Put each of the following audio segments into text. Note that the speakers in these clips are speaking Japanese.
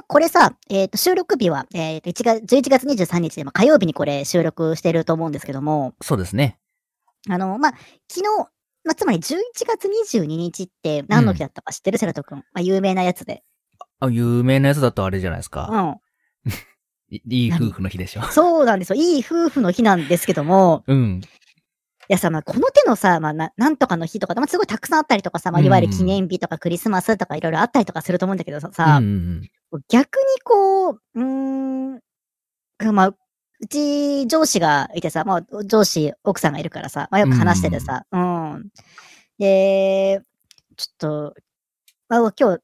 まあこれさ、えっ、と、収録日は、えっ、と、1月、11月23日で、まあ、火曜日にこれ収録してると思うんですけども、そうですね。あの、まあ、昨日、まあ、つまり11月22日って何の日だったか知ってる、セラト君。まあ、有名なやつで。あ、有名なやつだとあれじゃないですうか。ん。いいい夫婦の日でしょ。そうなんですよ。いい夫婦の日なんですけども、うん。いやさ、まあ、この手のさ、まあ、ななんとかの日とか、まあ、すごいたくさんあったりとかさ、まあ、いわゆる記念日とかクリスマスとかいろいろあったりとかすると思うんだけどさ、さうんうん。逆にこう、うーん、まあ、うち上司がいてさ、まあ、上司、奥さんがいるからさ、まあ、よく話しててさ、うん。で、ちょっと、まあ、今日、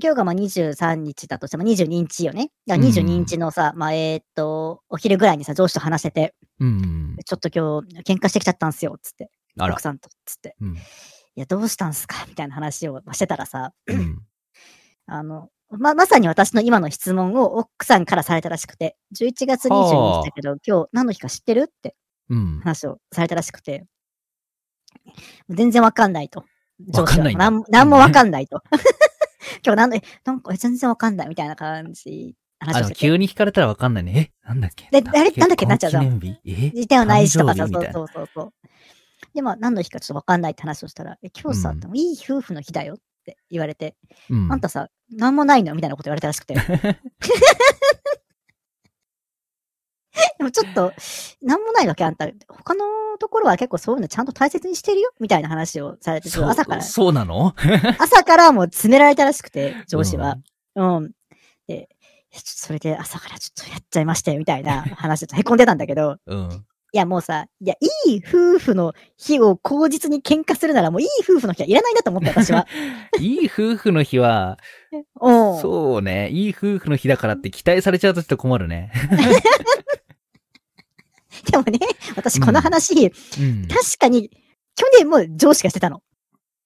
今日がまあ23日だとしても22日よね。だから22日のさ、まあ、えーっと、お昼ぐらいにさ、上司と話してて、うん。うん。ちょっと今日喧嘩してきちゃったんすよ、つって。奥。さんと、つって。うん。いや、どうしたんすか？みたいな話をしてたらさ、うん。あの、ま、まさに私の今の質問を奥さんからされたらしくて、11月22日だけど、今日何の日か知ってる？ってうん。話をされたらしくて、全然わかんないと。わかんないんだなんなんもわかんないと。今日何の、えなんかえ全然わかんないみたいな感じ、話を。急に聞かれたらわかんないね。えなんだっけ？であれなんだっけ？なっちゃうじゃん結婚記念日？え？ではないしとかさ、そうそうそうそう。で、まあ、何の日かちょっとわかんないって話をしたら、え今日さ、うんでもいい夫婦の日だよって言われて、うん。あんたさ、なんもないの？みたいなこと言われたらしくて。でもちょっと、なんもないわけあんた。他のところは結構そういうのちゃんと大切にしてるよみたいな話をされて、朝から、そうなの？朝からもう詰められたらしくて、上司は。うん。で、いやちょっとそれで朝からちょっとやっちゃいましたよみたいな話で凹んでたんだけど、うん。いやもうさ、いや、いい夫婦の日を口実に喧嘩するならもういい夫婦の日はいらないんだと思って、私は。いい夫婦の日は、うん。そうね。いい夫婦の日だからって期待されちゃうとちょっと困るね。でもね、私この話、うん。確かに、去年も上司がしてたの。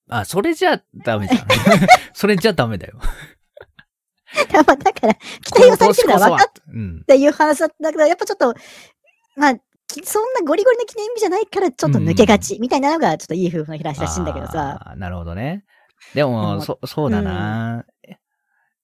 あ、それじゃダメじゃん。それじゃダメだよ。だから、期待をされてるのは分かっうん。ていう話だったけど、やっぱちょっと、まあ、きそんなゴリゴリの記念日じゃないからちょっと抜けがち、みたいなのがちょっといい夫婦の日らしいんだけどさ。なるほどね。でうも、んそ、そうだな、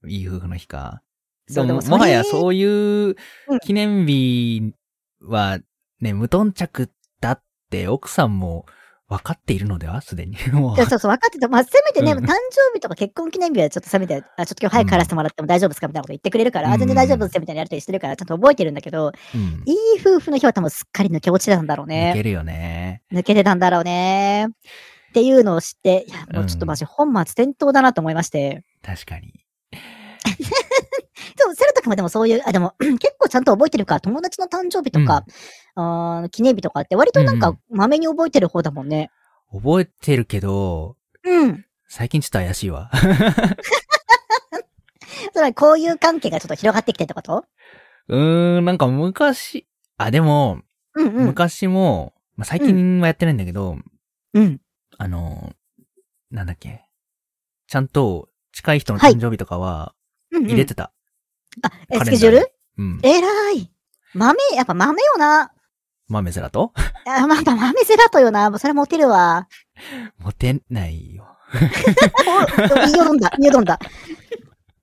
いい夫婦の日か。でも、もはやそういううん記念日は、ね、無頓着だって奥さんも分かっているのでは？すでに。そうそう、分かってた。まあ、せめてね、うん誕生日とか結婚記念日はちょっとせめて、あ、ちょっと今日早く帰らせてもらっても大丈夫ですかみたいなこと言ってくれるから、あ、全然大丈夫ですよみたいなやりとりしてるから、ちゃんと覚えてるんだけど、うん。いい夫婦の日は多分すっかり抜け落ちてたんだろういね。けるよね。抜けてたんだろうね。っていうのを知って、いや、もうちょっとマジ本末転倒だなと思いまして。確かに。でも、セルト君はでもそういう、あ、でも、結構ちゃんと覚えてるから、友達の誕生日とか、あー記念日とかって割となんかうん、まめに覚えてる方だもんね。覚えてるけど、うん。最近ちょっと怪しいわ。つまり、こういう関係がちょっと広がってきてってこと？うーん、なんか昔、あ、でも、うんうん。昔も、まあ、最近はやってないんだけど、うん。あの、なんだっけ。ちゃんと近い人のはい誕生日とかはうんうん入れてた。あ、えカレンダーにスケジュール？うん。えらい。豆、やっぱ豆よな。豆セラとあ、まあ、豆セラトよな。もうそれモテるわ。モテないよ。お言いよどんだ。言いよどんだ。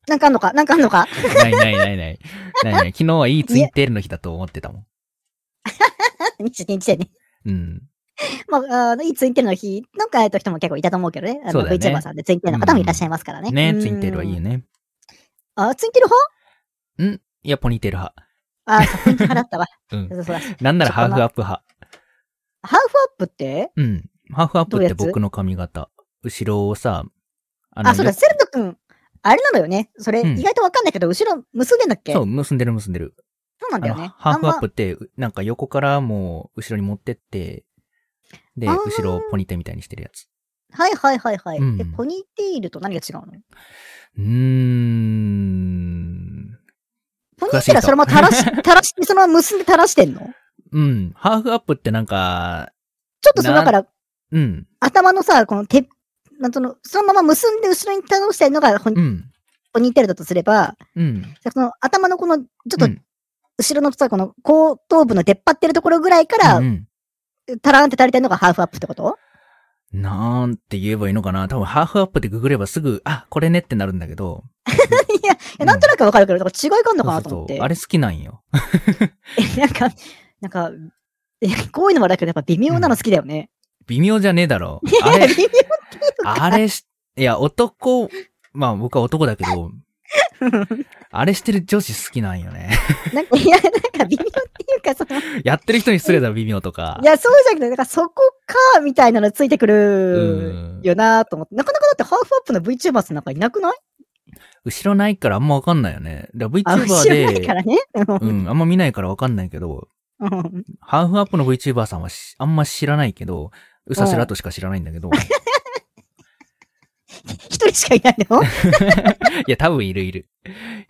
なんかあんのか？なんかあんのか？ないないないない。ないない。昨日はいいツインテールの日だと思ってたもん。日日でね。うん。まあ、あのいいツインテールの日、なんかえっと人も結構いたと思うけどね。あの、そうだよね VTuber さんでツインテールの方もいらっしゃいますからね。ね、うんツインテールはいいよ。ね。あ、ツインテール派？んいや、ポニーテール派。あ、そう、ツイったわ。うん。なんならハーフアップ派。ハーフアップって？うん。ハーフアップって僕の髪型。後ろをさ、ああそうだ、セルト君、あれなのよね。それ、うん意外とわかんないけど、後ろ結んでんだっけ？そう、結んでる結んでる。そうなんだよね。ハーフアップって、なんか横からもう後ろに持ってって、で、後ろをポニテみたいにしてるやつ。まはいはいはいはい。うんえ、ポニーテールと何が違うの？うーん。ポニーテールはそのまま垂らし、垂らして、そのまま結んで垂らしてんの？うん。ハーフアップってなんか、ちょっとその、なだから、うん。頭のさ、この手、なんとの、そのまま結んで後ろに倒してるのがうん。ポニーテールだとすれば、うん。その頭のこの、ちょっとうん後ろのさ、この後頭部の出っ張ってるところぐらいから、うんタラーンって垂れてるのがハーフアップってこと？なんて言えばいいのかな？多分ハーフアップでググればすぐ、あ、これねってなるんだけど、いや、いやなんとなくわかるけど、なんか違いがあるのかなと思って。そうそうそうあれ好きなんよ。えなんか、なんか、えこういうのもあるけど、やっぱ微妙なの好きだよね。微妙じゃねえだろ。あれ微、妙あれし、いや、男、まあ僕は男だけど、あれしてる女子好きなんよね。なんか、いや、なんか微妙っていうか、その、いやってる人に失礼だろ、微妙とか。や、そうじゃなくて、なんかそこか、みたいなのついてくうるん。よなと思って。なかなかだってハーフアップの VTubers なんかいなくない？後ろないからあんまわかんないよね。VTuber 後ろないかで、らね。うん、あんま見ないからわかんないけど、うんハーフアップの VTuber さんはしあんま知らないけど、うさせらとしか知らないんだけど、一人しかいないの？いや、多分いるいる。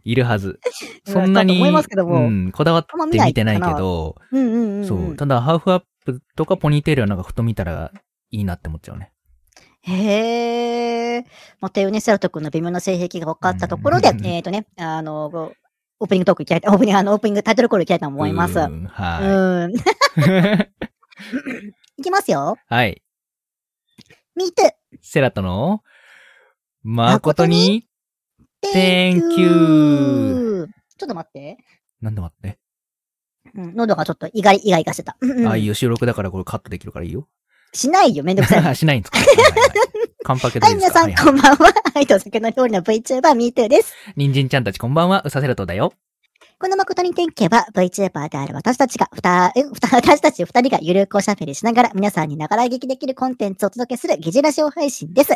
いるはず。そんなに、思いますけどもうん、こだわって見てないけど、うんうんうんうん。そう。ただ、ハーフアップとかポニーテールはなんかふと見たらいいなって思っちゃうね。へえ。まあ、ていうね、セラト君の微妙な性癖が分かったところでう、んえっとね、あの、オープニングトークいきたいと、オープニング、あの、オープニングタイトルコールいきたいと思います。ううん。い。いきますよ。はい。Me too. セラトの、誠に、Thank you. ちょっと待って。なんで待って。うん、喉がちょっと意外、意外がしてた。ああいう収録だからこれカットできるからいいよ。しないよ、めんどくさい。しないんですか？カンパケではい皆さん、こんばんは。はい、と酒の料理の VTuber、Me too です。人参ちゃんたちこんばんは、うさセラトだよ。この誠に天気は VTuber である私たちが、ふた、え、ふた、私たち二人がゆるくおしゃべりしながら皆さんにながら聞きできるコンテンツをお届けする疑似ラジオ配信です。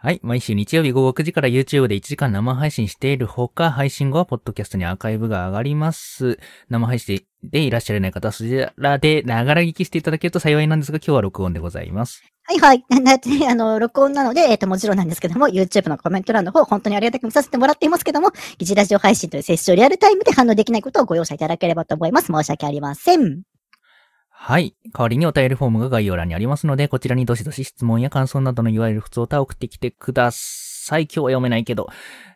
はい。毎週日曜日午後9時から YouTube で1時間生配信しているほか、配信後はポッドキャストにアーカイブが上がります。生配信でいらっしゃらない方はそちらでながら聞きしていただけると幸いなんですが、今日は録音でございます。はいはい。ななあの、録音なので、えっ、と、もちろんなんですけども、YouTube のコメント欄の方、本当にありがたく見させてもらっていますけども、疑似ラジオ配信という接種をリアルタイムで反応できないことをご容赦いただければと思います。申し訳ありません。はい。代わりにお便りフォームが概要欄にありますので、こちらにどしどし質問や感想などのいわゆる普通歌を送ってきてください。今日は読めないけど、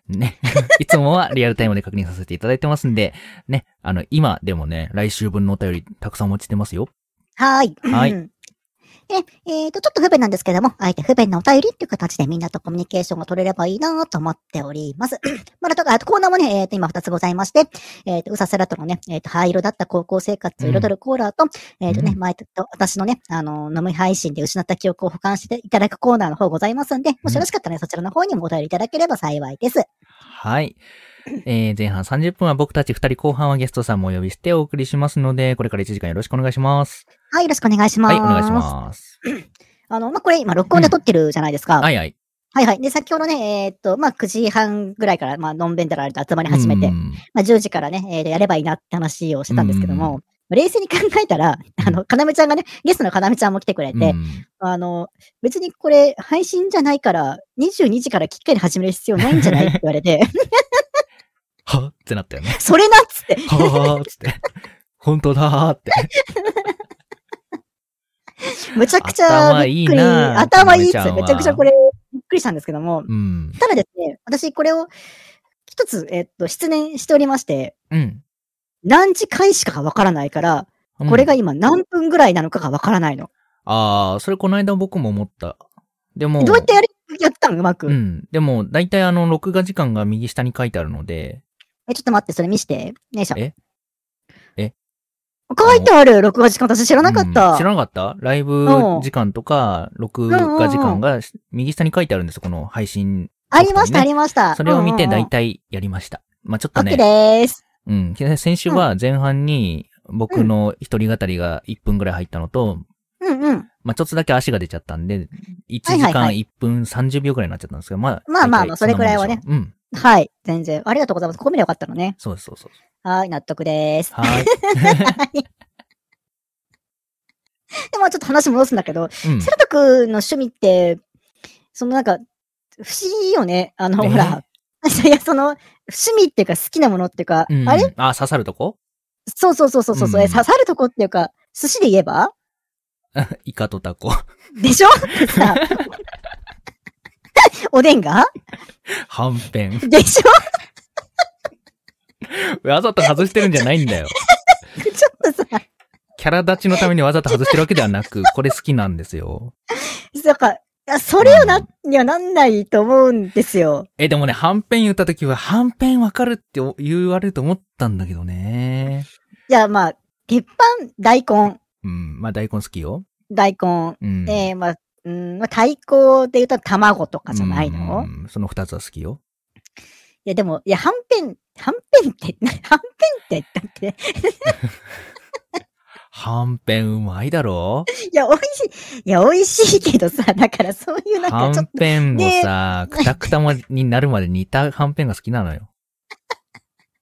ね。いつもはリアルタイムで確認させていただいてますんで、ね。あの、今でもね、来週分のお便りたくさんお待ちしてますよ。はい。はいうんで、えっ、と、ちょっと不便なんですけども、あえて不便なお便りっていう形でみんなとコミュニケーションが取れればいいなと思っております。まだとか、あとコーナーもね、えっ、と、今2つございまして、えっ、と、うさせらとのね、えっ、と、灰色だった高校生活を彩るコーラーと、えっ、とね、うん前と、私のね、あの、飲み配信で失った記憶を保管していただくコーナーの方ございますんで、もしよろしかったらね、そちらの方にもお便りいただければ幸いです。はい。えー、前半30分は僕たち2人後半はゲストさんもお呼びしてお送りしますので、これから1時間よろしくお願いします。はい、よろしくお願いします。はい、お願いします。あの、まあ、これ今、録音で撮ってるじゃないですか。はいはい。はいはい。で、先ほどね、えーっと、まあ、9時半ぐらいから、まあ、のんべんだら集まり始めて、うんまあ、10時からね、えーやればいいなって話をしてたんですけどうも、冷静に考えたら、あの、かなめちゃんがね、ゲストのかなめちゃんも来てくれて、うんあの、別にこれ、配信じゃないから、22時からきっかり始める必要ないんじゃない？って言われて、はってなったよね。それなっつって、はーっつって。本当だーって。むちゃくちゃ頭いいびっくり、な頭いいっつって、めちゃくちゃこれ、びっくりしたんですけども、うん。ただですね、私これを、一つ、えっと、失念しておりまして、うん。何時開始かがわからないから、うんこれが今何分ぐらいなのかがわからないの。ああ、それこの間僕も思った。でも、どうやってやり、やったの？うまく。うん。でも、だいたいあの、録画時間が右下に書いてあるので、え、ちょっと待って、それ見して。よいしょ。え？え？書いてある録画時間私知らなかった。うん知らなかった？ライブ時間とか、録画時間が右下に書いてあるんですよ、この配信。ありました、ねありました。それを見て大体やりました。まあちょっとね、でーす。うん。先週は前半に僕の一人語りが1分ぐらい入ったのと、うんうん。まあちょっとだけ足が出ちゃったんで、1時間はいはいはい1分30秒ぐらいになっちゃったんですけど、まあ。まあまあそれくらいはね。うん。はい。全然。ありがとうございます。ここ見ればよかったのね。そうですそうそう。はい、納得でーす。はい。でもちょっと話戻すんだけど、うんセ。ラト君の趣味って、そのなんか、不思議よね。あの、えー？ほら。いや、その、趣味っていうか好きなものっていうか、うんあれ？あ、刺さるとこ？そうそうそうそうそう、うんえ刺さるとこっていうか、寿司で言えば？イカとタコ。でしょ？さおでんが？はんぺん。でしょ？わざと外してるんじゃないんだよ。ちょっとさ、キャラ立ちのためにわざと外してるわけではなく、これ好きなんですよ。なんか、や、それをな、にはなんないと思うんですよ。え、でもね、はんぺん言った時は、はんぺんわかるって言われると思ったんだけどね。じゃあまあ、鉄板、大根。うん、まあ大根好きよ。大根。うん。えー、まあ、うん、まあ、太鼓で言うと卵とかじゃないの、その二つは好きよ。や、でも、いや、はんぺん、はんぺんって、な はんぺんって、だって、はんぺんうまいだろ？いや、美味しい。いや、美味しいけどさ、だからそういうなんはんかちょっと、ぺんをさ、くたくたまになるまで煮たはんぺんが好きなのよ。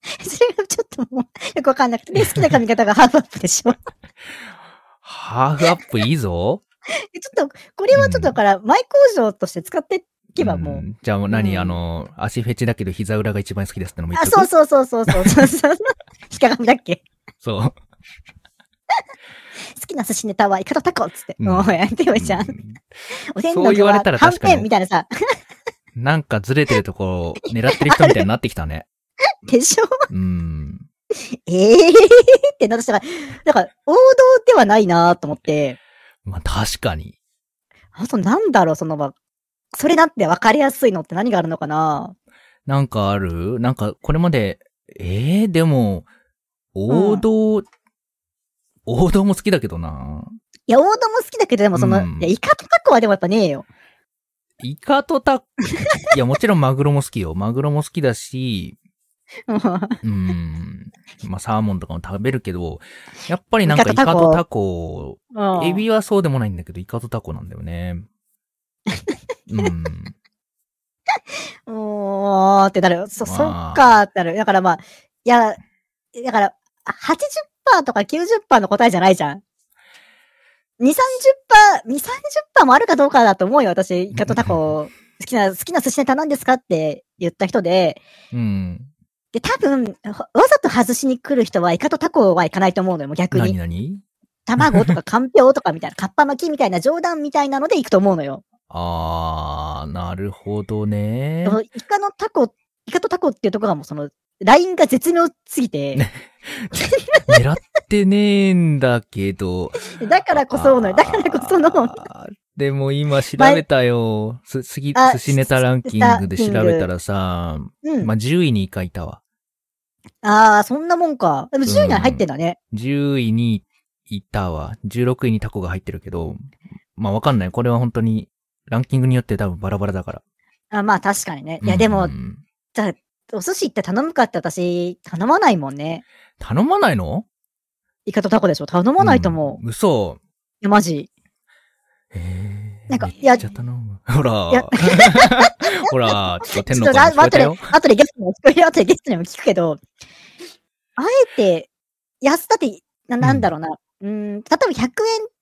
それがちょっともう、よくわかんなくて、で、好きな髪型がハーフアップでしょ。ハーフアップいいぞ。ちょっと、これはちょっとだから、前工場として使っていけばもう。んじゃあもう何、うんあの、足フェチだけど膝裏が一番好きですってのも言っあ、そうそうそうそうそう そうそう。引か髪だっけそう。好きな寿司ネタはイカとタコっつって。うんもうやってよじゃん。うんおでんそう言われの具ははんぺんみたいなさ。なんかずれてるところを狙ってる人みたいになってきたね。でしょ？うん。ええー、ってなったから、だから、王道ではないなと思って、まあ確かに。あとなんだろう、その、まあそれなんて分かりやすいのって何があるのかな？なんかある？なんかこれまで、ええでも、王道、王道も好きだけどな。いや、王道も好きだけど、でもその、うんいや、イカとタコはでもやっぱねえよ。イカとタ、いやもちろんマグロも好きよ。マグロも好きだし、うん。まあサーモンとかも食べるけど、やっぱりなんかイイカとタコエビはそうでもないんだけど、イカとタコなんだよね。うん。おーってなる。そ、まあそっかーってなる。だからまあ、いや、だから、80%とか90%の答えじゃないじゃん。2、30%、2、30%もあるかどうかだと思うよ、私。イカとタコ、好きな、好きな寿司ネタなんですかって言った人で。うん。で、多分、わざと外しに来る人はイカとタコはいかないと思うのよ、もう逆何に。何卵とかかんぴょうとかみたいな、かっぱ巻きみたいな冗談みたいなので行くと思うのよ。あー、なるほどねイカのタコ、イカとタコっていうところがもうその、ラインが絶妙すぎて、狙ってねえんだけど。だからこそのよ、だからこその、でも今調べたよ。す、すぎ、あ寿司ネタランキングで調べたらさ、うん。まあ、10位にイカいたわ。ああ、そんなもんか。でも10位には入ってんだね。10位にいたわ。16位にタコが入ってるけど、まあわかんない。これは本当に、ランキングによって多分バラバラだから。あまあ確かにね。いやでも、うんお寿司って頼むかって私、頼まないもんね。頼まないの？イカとタコでしょ頼まないと思う。いん嘘。や、マジ。えー、なんかめっちゃ頼む。ほらいや。ほら、ちょっと天の声聞こえたよ。、後でゲストにも聞くよ。後でゲストにも聞くけど、あえて、安だって、ななんだろうな。うん、例えば100円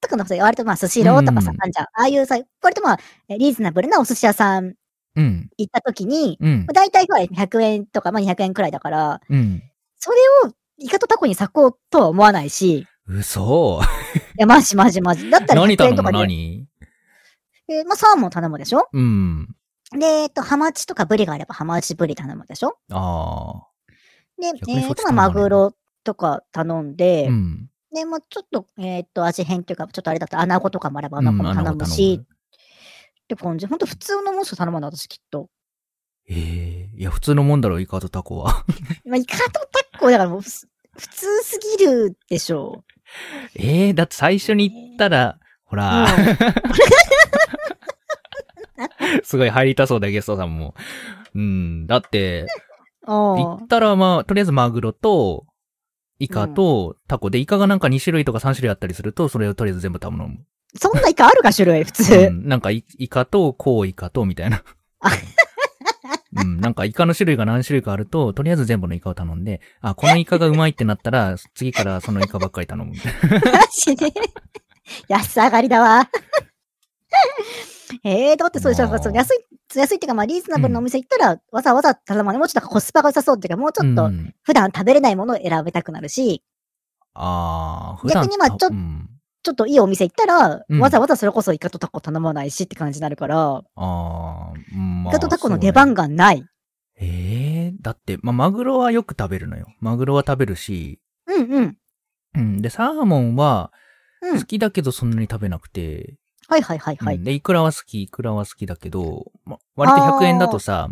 とかのさ、割とまあ、スシローとかさ、うんあんじゃん。ああいうさ、割とまあ、えリーズナブルなお寿司屋さんうん。行った時に、うんまあ。大体ほら100円とか、まあ200円くらいだから、うん。それをイカとタコに割こうとは思わないし、い嘘。や、マジマジマジ。だったら100何頼む円とかで、何？えーまあサーモン頼むでしょ？うん。で、えっと、ハマチとかブリがあればハマチブリ頼むでしょ？あで、逆にそっえっと、まあマグロとか頼んで、あ。うん。で、まあちょっと、えっと、味変っていうか、ちょっとあれだったら、穴子とかもあればうん穴子も頼むし、むって感じ。ほんと普通のものしか頼まない、私きっと。ええいや、普通のもんだろ、イカとタコは。まあ、イカとタコだからもうふ、普通すぎるでしょ ええだって最初に言ったら、ほう。ら、うん すごい入りたそうだよ、ゲストさんも。うん。だって、うん言ったらまあ、とりあえずマグロと、イカとタコで、イカがなんか2種類とか3種類あったりすると、それをとりあえず全部頼む。そんなイカあるか、種類、普う通。ん、なんかイ、イカと、コウイカと、みたいなあ。うん、なんかイカの種類が何種類かあると、とりあえず全部のイカを頼んで、あ、このイカがうまいってなったら、次からそのイカばっかり頼むみたいな。マジで？安上がりだわ。ええだってそうでしょ？まあ安い、安いっていうか、まあ、リーズナブルなお店行ったら、わざわざ頼まない。もうちょっとコスパが良さそうっていうか、もうちょっとうん、普段食べれないものを選びたくなるし、ああ、普段逆にまあちょっうん、ちょっといいお店行ったら、うんわざわざそれこそイカとタコ頼まないしって感じになるから、あまあイカとタコの出番が。がない。ええだって、まあ、マグロはよく食べるのよ。マグロは食べるし、うんうん。うん。で、サーモンは、うん好。きだけどそんなに食べなくて、はいはいはいはい。うんで、いくらは好き、いくらは好きだけど、ま、割と100円だとさ、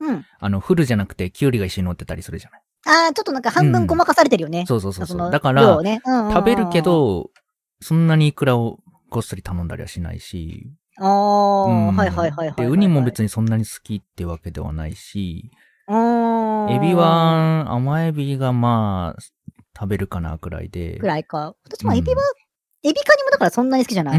うん。あの、フルじゃなくて、キュウリが一緒に乗ってたりするじゃない。ああ、ちょっとなんか半分ごまかされてるよね。そうそうそうそう。のだから、量ねうんうんうん食べるけ、ど、そんなにいくらをごっそり頼んだりはしないし。ああ、うんはいはいはいはいはい。で、ウニも別に。にそんなに好きってわけではないし、うん。エビ、は、甘エビがまあ、食べるかなくらいで。くらいか。私もエビは、エビカニもだからそんなに好きじゃなうんい。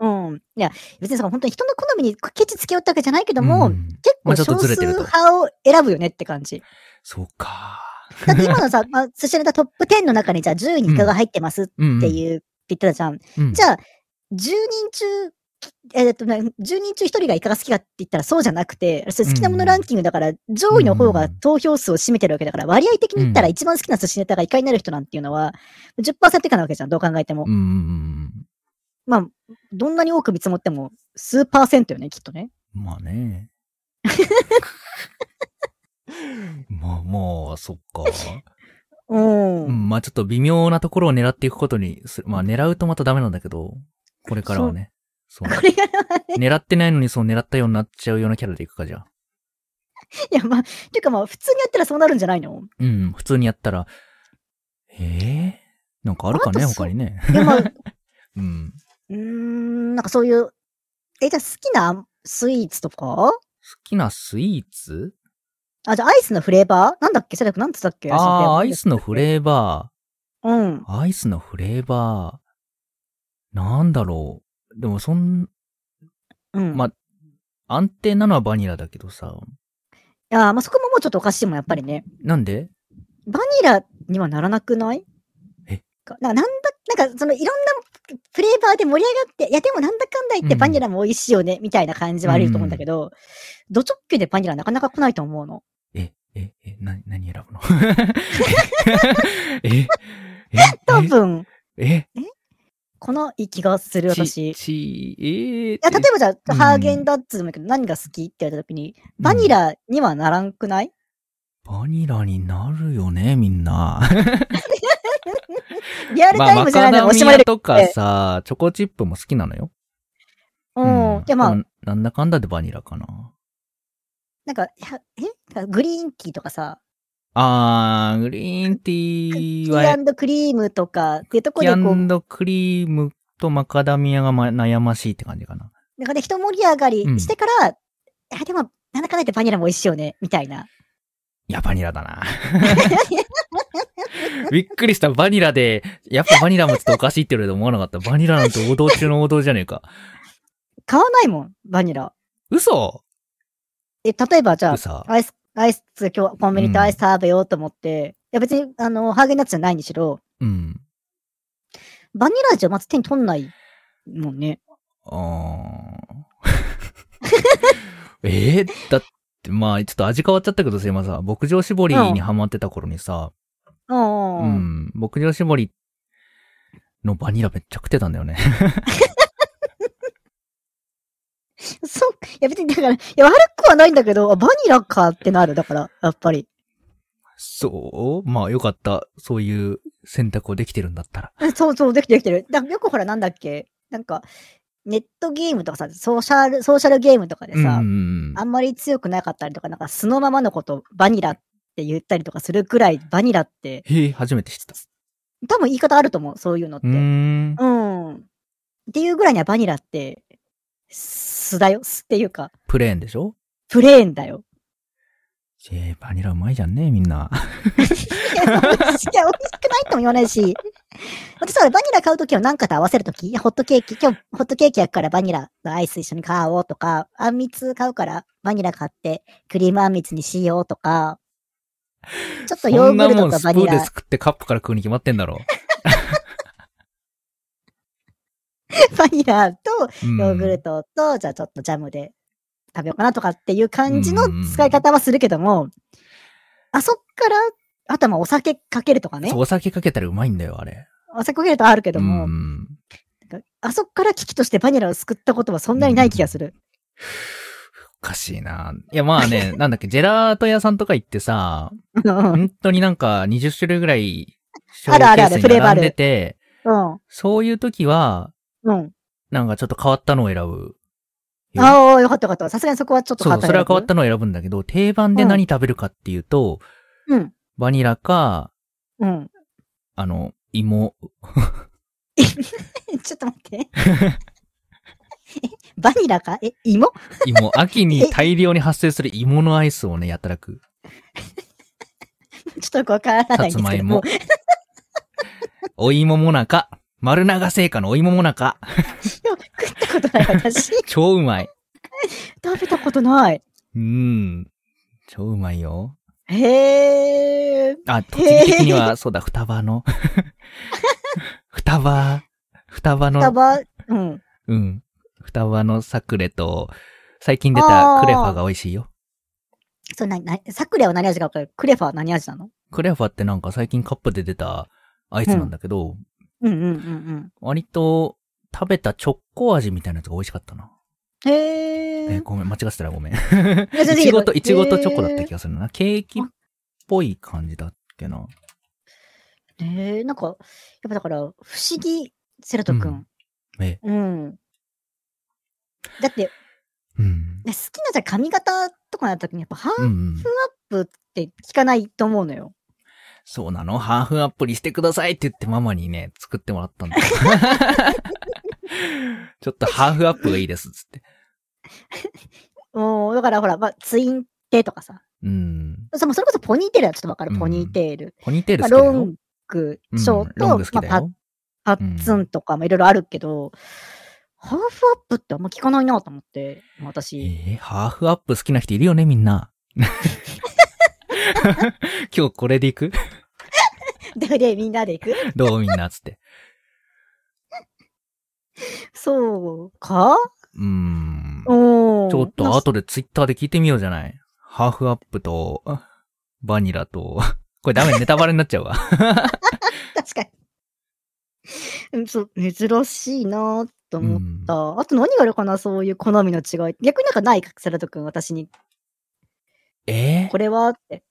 うん。うん。いや、別にさ、本当に人の好みにケチつけよったわけじゃないけども、うん結構少数派を選ぶよねって感じ。そうか。だって今のさ、まあ、寿司ネタトップ10の中にじゃあ10人イカが入ってますっうん。ていう、って言ってたじゃん。うん。じゃあ、10人中、えーっとね、10人中1人がイカが好きかって言ったらそうじゃなくて、それ好きなものランキングだから、上位の方が投票数を占めてるわけだから、割合的に言ったら一番好きな寿司ネタがイカになる人なんていうのは、10%以下なわけじゃん、どう考えてもまあ、どんなに多く見積もっても、数パーセントよね、きっとね。うん。まあね。まあまあ、そっか。うん。うん、まあちょっと微妙なところを狙っていくことにする。まあ狙うとまたダメなんだけど、これからはね。そう。これが、狙ってないのにそう狙ったようになっちゃうようなキャラでいくかじゃあ。いや、まあ、ていうかまあ、普通にやったらそうなるんじゃないの？うん、普通にやったら、ええなんかあるかね他にね。いや、まあ、う うん。ーん、なんかそういう、え、じゃあ好きなスイーツとか？好きなスイーツ？あ、じゃあアイスのフレーバー？なんだっけ？それなんつったっけ？ああ、アイスのフーレーババー。うん。ー。アイスのフレーバー。なんだろう。でもそん、うん。ま安定なのはバニラだけどさ。いや、まあそこももうちょっとおかしいもん、やっぱりね。なんで？バニラにはならなくない？え？かななんだ、なんか、そのいろんなフレーバーで盛り上がって、いや、でもなんだかんだ言ってうん。バニラも美味しいよね、みたいな感じはあると思うんだけど、ド直球でバニラなかなか来ないと思うの。え、え、え、な、何選ぶの？え、え、多分、え、このいい気がする、ち、私。いち、えー、や、例えばじゃあ、うん。ハーゲンダッツでもいいけど、何が好きって言われた時に、バニラにはならんくない、バニラになるよね、みんな。リアルタイムじゃないの？カダミが惜しまれとかさ、チョコチップも好きなのよ。うん。で、まあで、もなんだかんだでバニラかな。なんか、えグリーンティーとかさ、あー、グリーンテクィッキーは、ークリームとかってとこでこう、ャンクリームとマカダミアがま悩ましいって感じかな。なんかね、一盛り上がりしてから、いや、でも、なんだかんだ言ってバニラも美味しいよね、みたいな。いや、バニラだな。びっくりした。バニラで、やっぱバニラもちょっとおかしいって言われて思わなかった。バニラなんて王道中の王道じゃねえか。買わないもん、バニラ。嘘？え、例えばじゃ嘘あ、アイス、アイス、今日コンビニでアイス食べようと思って、いや別に、あの、ハーゲンダッツじゃないにしろ、うん。バニラじゃまず手に取んないもんね。あー えー、だって、まあ、ちょっと味変わっちゃったけどさ、今さ、牧場絞りにハマってた頃にさ、うん。う。ん、牧場絞りのバニラめっちゃ食ってたんだよね。そう、いや別に、だから、いや悪くはないんだけど、あバニラかってなる。だから、やっぱり。そうまあよかった。そういう選択をできてるんだったら。そうそう、できてるできてる。だよくほら、なんだっけ？なんか、ネットゲームとかさ、ソーシャル、ソーシャルゲームとかでさ、うん。あんまり強くなかったりとか、なんか素のままのこと、バニラって言ったりとかするくらい、バニラって、へえ、初めて知った。多分言い方あると思う、そういうのって。うーん。うん。っていうぐらいにはバニラって、素だよ、素っていうか、プレーンでしょ？プレーンだよ。えー、バニラうまいじゃんね、みんな。いや、美味しくないとも言わないし、私はバニラ買うときは何かと合わせるとき、ホットケーキ、今日ホットケーキ焼くからバニラのアイス一緒に買おうとか、あんみつ買うからバニラ買ってクリームあんみつにしようとか、ちょっとヨーグルトそんなもんスプとバニラ、ーンですくってカップから食うに決まってんだろ。バニラとうんヨーグルトと、じゃあちょっとジャムで食べようかなとかっていう感じの使い方はするけども、あそっから、あとはまあお酒かけるとかねそう、。お酒かけたらうまいんだよ、あれ。お酒かけるとあるけども、うん。あそっから危機としてバニラを救ったことはそんなにない気がする。おかしいな。いや、まあね、なんだっけ、ジェラート屋さんとか行ってさ、うん。本当になんか20種類ぐらい、あるあるあるフレーバーでて、うん。そういう時は、うん。なんかちょっと変わったのを選ぶよ。ああ、よかったよかった。さすがにそこはちょっと変わった。それは変わったのを選ぶんだけど、定番で何食べるかっていうと、うん。バニラか、うん。あの、芋。ちょっと待って。え、バニラか？え、芋？芋。秋に大量に発生する芋のアイスをね、やたらく。ちょっとよくわからないんですけどさつまいもも。お芋もなか。丸長製菓のお芋もなか。食ったことない私。超うまい。食べたことない。うーん。超うまいよ。へえ。あ、栃木的には、そうだ、双葉の。双葉、双葉タの、バ、うん。うん。双葉のサクレと、最近出たクレファが美味しいよ。そう、な、な、サクレは何味かわかるクレファは何味なの？クレファってなんか最近カップで出たアイスなんだけど、うんうんうん割と食べたチョコ味みたいなやつが美味しかったな。うん。へえ。えーごめん、間違ってたらごめん。いちごと、いちごとチョコだったへ気がするな。ケーキっぽい感じだっけな。えへえ、なんか、やっぱだから、不思議、セラト君。え、うん。だって、うん。ね好きなじゃあ髪型とかなった時に、やっぱハーフアッうんうん。プって聞かないと思うのよ。そうなの？ハーフアップにしてくださいって言ってママにね、作ってもらったんだ。ちょっとハーフアップがいいです、つって。もう、だからほら、まあ、ツインテとかさ。うん。それこそポニーテールはちょっとわかる、うんポニーテール。ポニーテールまあ、好きだよ。ロング、うんショート、ロング好きだまあ、よ。パパッツンとかもいろいろあるけど、ハーフアップってあんま聞かないなと思って、私。えーハーフアップ好きな人いるよね、みんな。今日これで行く？で、で、みんなで行く？どうみんな、つって。そうか？うーん。おーちょっとまあ後でツイッターで聞いてみようじゃない？ハーフアップと、バニラと、これダメ、ネタバレになっちゃうわ。確かに。うん、そう、珍しいなと思った。あと何があるかなそういう好みの違い。逆になんかないか、セラト君、私に。え？ーこれはって。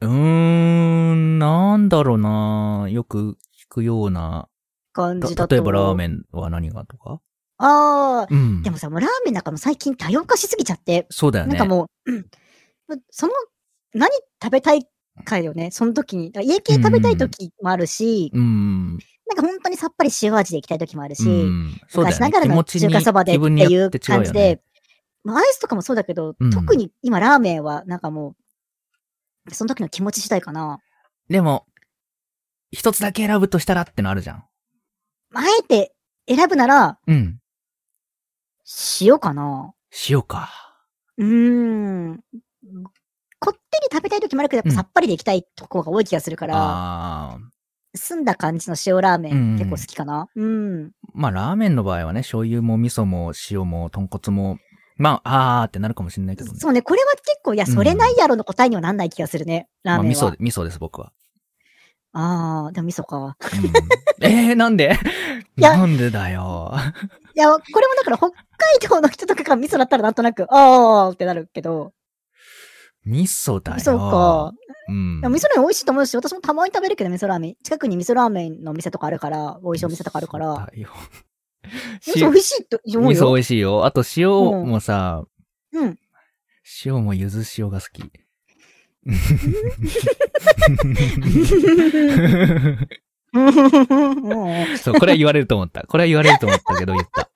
うーん、なんだろうなよく聞くような。感じだと。た例えばラーメン。ンは何がとか？ああ、うん。でもさ、もうラーメンなんかも最近多様化しすぎちゃって、そうだよね。なんかもう、うんその、何食べたいかよね、その時に。家系食べたい時もあるし、うん。なんか本当にさっぱり塩味でいきたい時もあるし、うん。そうだよね。昔ながらの中華そばでっていう感じで、まあアイスとかもそうだけど、うん特に今ラーメンはなんかもう、その時の気持ち次第かな。でも、一つだけ選ぶとしたらってのあるじゃん。あえて選ぶなら、うん。塩かな。塩か。うーん。こってり食べたい時もあるけど、やっぱさっぱりでいきたいとこが多い気がするから、あー。澄んだ感じの塩ラーメうんン結構好きかな？うん。まあ、ラーメンの場合はね、醤油も味噌も塩も豚骨も、まあ、あーってなるかもしれないけどね。そうね、これは結構、いや、それないやろの答えにはなんない気がするね、ラーメンは。まあ、味噌、味噌です、僕は。ああ、でも味噌か。うん、えー、なんで？なんでだよ。いや、これもだから北海道の人とかが味噌だったらなんとなく、ああってなるけど、味噌だよ。味噌か。うんいや。味噌ラーメン美味しいと思うし、私もたまに食べるけど、味噌ラーメン。近くに味噌ラーメンの店とかあるから、美味しいお店とかあるから。味噌美味しいと思うよ。味噌美味しいよ。あと塩もさ、うん。塩も柚子塩が好き。うんそう、これは言われると思った。これは言われると思ったけど言った。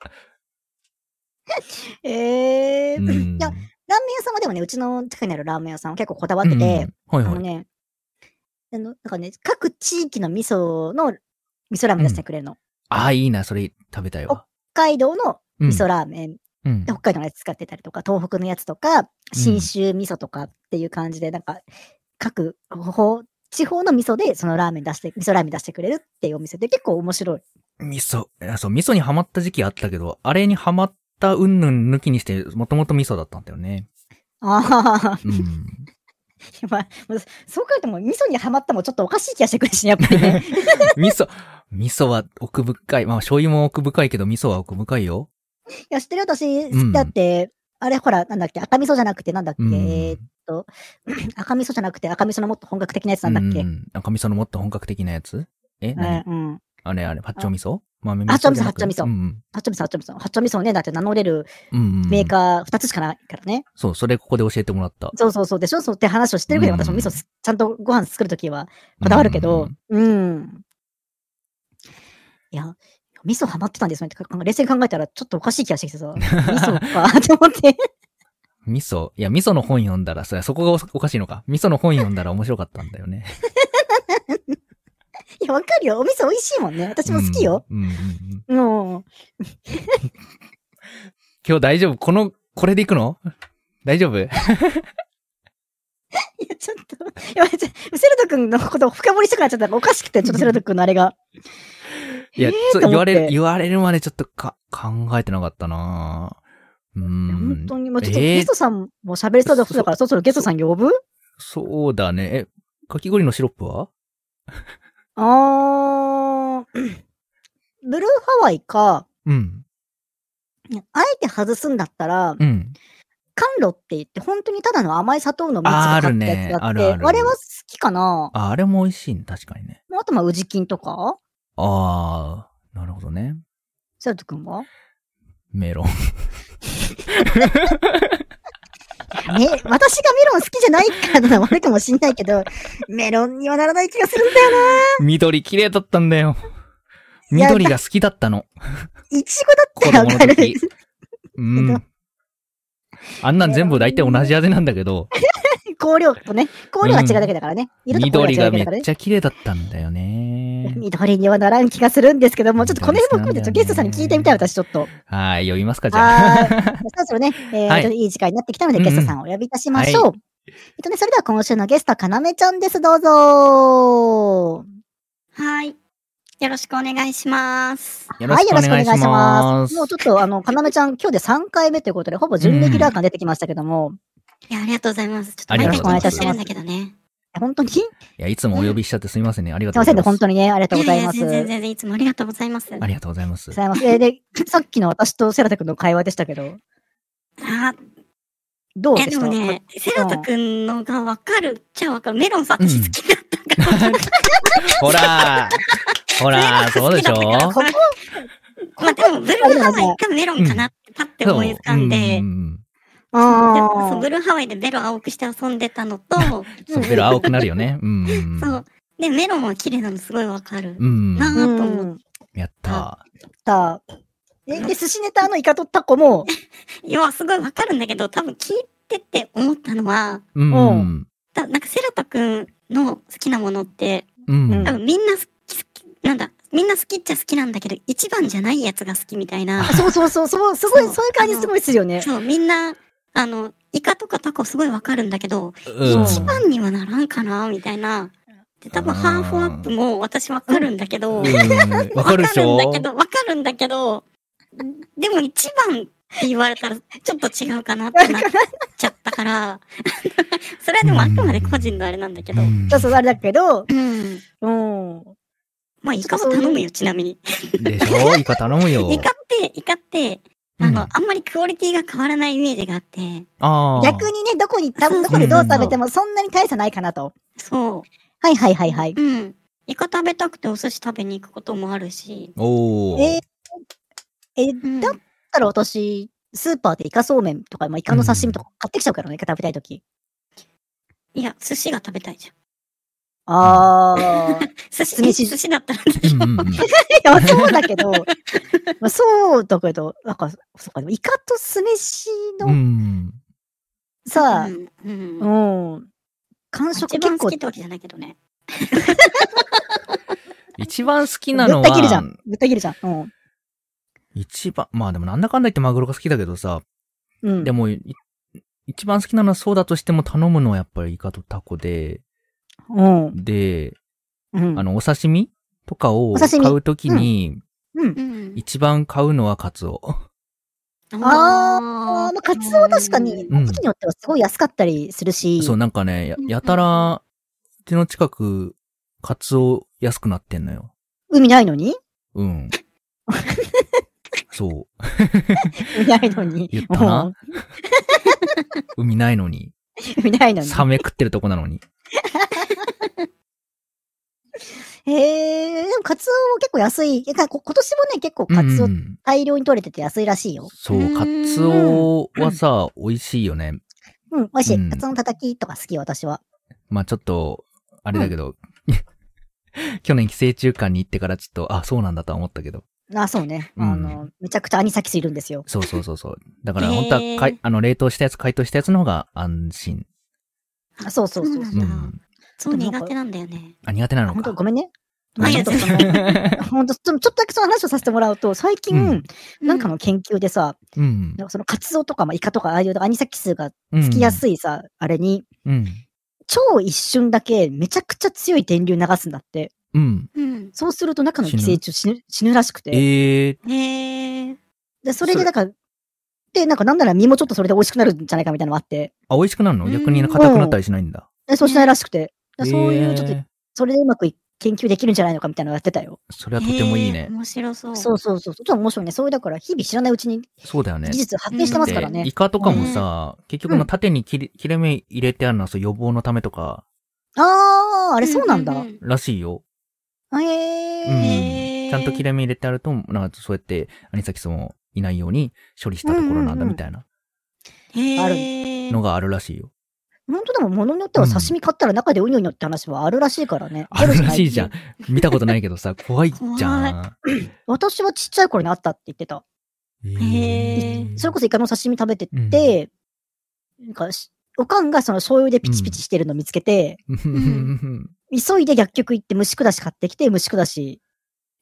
え えー。うん。いやラーメン屋さんはでもね、うちの近くにあるラーメン屋さんは結構こだわってて、うん、はいはい。あのね、あの、なんかね、各地域の味噌の味噌ラーメン出してくれるの。ああ、いいな、それ食べたいわ。北海道のうん味噌ラーメン、うんで。北海道のやつ使ってたりとか、東北のやつとか、信州味噌とかっていう感じで、なんか、各方、地方の味噌でそのラーメン出して、味噌ラーメン出してくれるっていうお店で結構面白い。味噌。そう、味噌にハマった時期あったけど、あれにハマったうんぬん抜きにして、もともと味噌だったんだよね。ああ、うん。まあ、そう書いても味噌にはまったもちょっとおかしい気がしてくるしね、やっぱりね。味噌、味噌は奥深い。まあ、醤油も奥深いけど、味噌は奥深いよ。いや、知ってる私、うんだって、あれほら、なんだっけ、赤味噌じゃなくてなんだっけ、うんえーっと、赤味噌じゃなくて赤味噌のもっと本格的なやつなんだっけ？うん。赤味噌のもっと本格的なやつ？え何、うん、うん。あれあれ、八丁味噌？豆八丁味噌じゃなく八丁味噌うん八丁味噌、八丁味噌。八丁味噌ね、だって名乗れるメーカー二つしかないからね。そう、それここで教えてもらった。そうそうそう。でしょ？そうって話をしてるけど、うん私も味噌すちゃんとご飯作るときはこだわるけど、うん。いや、味噌ハマってたんですよねってか冷静に考えたらちょっとおかしい気がしてきてさ、味噌かって思って。味噌、いや、味噌の本読んだらさ、そこがおおかしいのか。味噌の本読んだら面白かったんだよね。いや、わかるよ。お味噌美味しいもんね。私も好きよ。うん。うんもう、今日大丈夫？この、これで行くの？大丈夫？いや、ちょっと、いや、ちょウセルト君のことを深掘りしたくなっちゃったからおかしくて、ちょっとセルト君のあれが。いや、えーそうと思って言われる、言われるまでちょっとか、考えてなかったなうーん。本当に、もうちょっとえーゲストさんも喋りそうだから、そろそろゲストさん呼ぶ？そうだね。え、かき氷のシロップは？あー、ブルーハワイか、うん。あえて外すんだったら、うん。甘露って言って、本当にただの甘い砂糖の蜜が買ったやつがあって、あるねあるあるれは好きかなあ、あれも美味しいね。確かにね。あとまあ、宇治金とか？あー、なるほどね。セルト君は？メロン。ね、私がメロン好きじゃないから悪いかもしんないけど、メロンにはならない気がするんだよな緑綺麗だったんだよ。緑が好きだったの。いちごだってわかる。うん。あんなん全部大体同じ味なんだけど、香料とね、香料が違うだけだからね。色と香料緑がめが違うだけだからね。っちゃ綺麗だったんだよね。緑にはならん気がするんですけども、ちょっとこの辺も含めて、ちょっとゲストさんに聞いてみたい、私ちょっと。はい、読みますか、じゃあ。はい。そろそろね、えー はいいい時間になってきたので、ゲストさんをお呼びいたしましょう。うんえっとね、それでは今週のゲストはかなめちゃんです、どうぞ。はい。よろしくお願いします。よろしくお願いします。もうちょっと、あの、かなめちゃん、今日で3回目ということで、ほぼ準レギュラー感出てきましたけども、いや、ありがとうございます。ちょっとあり毎がとうございます回緊張してるんだけどね。本当に？すいいや、いつもお呼びしちゃってすみませんね。ありがとうございます。本当にね、ありがとうございます。やや全然全然いつもありがとうございます。ありがとうございますご。ざいます。えーで、さっきの私とセラタ君の会話でしたけど、あえ、どうでした？でもね、セラト君のがわかるっちゃわかる。メロンさ、私好きだったから。ほらほらそうでしょ？ここまあでも、ブルーハワイかメロンかなってパッて思い浮かんで、うんそうブルーハワイでベロ青くして遊んでたのと、そう、ベロ青くなるよね。う んうん。そう。で、メロンは綺麗なのすごいわかる。うん。なあ。ぁと思っうん。やったさあ、え、で、寿司ネタのイカとタコも、いや、すごいわかるんだけど、多分聞いてて思ったのは、うん。だなんかセラト君の好きなものって、うん多分みんな好き、好き、なんだ、みんな好きっちゃ好きなんだけど、一番じゃないやつが好きみたいな。そうそうそう、そう、すごい、そうそういう感じすごいするよね。そう、みんな、あの、イカとかタコすごいわかるんだけど、うん一番にはならんかな、みたいな。で、多分うんハーフアップも私わかるんだけど、うん わかるでしょ？わかるんだけど、わかるんだけど、でも一番って言われたらちょっと違うかなってなっちゃったから、それはでもあくまで個人のあれなんだけど、うんそうそう、あれだけど、うん。うん。まあ、イカも頼むよ、ちなみに。でしょ？イカ頼むよ。イカって、イカって、あの、うんあんまりクオリティが変わらないイメージがあって、ああ。逆にね、どこに、たどこでどう食べてもそんなに大差ないかなと。そ。はいはいはいはいううん。イカ食べたくてお寿司食べに行くこともあるし、おー。ええ、うんだったら私、スーパーでイカそうめんとか、まあ、イカの刺身とか買ってきちゃうからね、イカ食べたいとき。いや、寿司が食べたいじゃん。あー。寿司、寿司だったらうんうんうん いや、そうだけど、まあ、そうだけど、なんか、そうか、でもイカと酢飯うのん。さ、うん。うんうん、感触一結構番好きってわけじゃないけどね。一番好きなぶのはった切るじゃん、。ぶった切るじゃん。うん。一番、まあでもなんだかんだ言ってマグロが好きだけどさ、うん。でも、い一番好きなのはそうだとしても頼むのはやっぱりイカとタコで、うん。で、うん。あの、お刺身とかを買うときに。一番買うのはカツオ。あー、まあ、カツオは確かに、うん時によってはすごい安かったりするし、そう、なんかね、ややたら、うちの近く、カツオ安くなってんのよ。海ないのに？うん。そう。海ないのに。言ったな海ないのに。うん海ないのに。サメ食ってるとこなのに。へえ、でもカツオ結構安い。今年もね、結構カツオうん大量に取れてて安いらしいよ。そう、カツオはさ、美味しいよね。うん、美味しい。うんカツオのたたきとか好き、私は。まあちょっと、あれだけど、去年寄生虫館に行ってからちょっと、あ、そうなんだとは思ったけど。あ、そうね。うんあの、めちゃくちゃアニサキスいるんですよ。そうそうそうそう。だから本当はかい、あの、冷凍したやつ、解凍したやつの方が安心。あそうそうそうそう。うん。そう苦手なんだよね。あ、苦手なあ本当？のか。ごめんね。まあいいや ちょっとその本当ちょっとだけその話をさせてもらうと、最近、うんなんかの研究でさ、うん。なんかそのカツオとか、まあ、イカとか、ああいうアニサキスがうん。つきやすいさ、あれに、うん。超一瞬だけめちゃくちゃ強い電流流すんだって。うん。うん。そうすると中の寄生虫死ぬ死ぬらしくて。ええへえ。で、それでなんか、で、なんかなんなら身もちょっとそれで美味しくなるんじゃないかみたいなのがあって、あ、美味しくなるの？うん逆に硬くなったりしないんだ。でそうしないらしくて、でそういうちょっと、えーそれでうまくい研究できるんじゃないのかみたいなのをやってたよ。それはとてもいいへねー。面白そう。そうそうそう。ちょっと面白いね。そういうだから、日々知らないうちにそうだよね技。術発展してますからねでイ。カとかもさ、結局の縦に切れ切れ目入れてあるのはそう予防のためとか、あー、あれそうなんだ。らしいよ。あえうん。ちゃんと切れ目入れてあると、なんかそうやってアニサキスもいないように処理したところなんだみたいなへあるーのがあるらしいよ。本当でも物によっては刺身買ったら中でウニョウニョって話はあるらしいからね。あるらしいじゃん。見たことないけどさ、怖いじゃん。私はちっちゃい頃にあったって言ってた。へーそれこそイカの刺身食べてて、なんかし、おかんがその醤油でピチピチしてるの見つけて、急いで薬局行って虫下し買ってきて、虫下し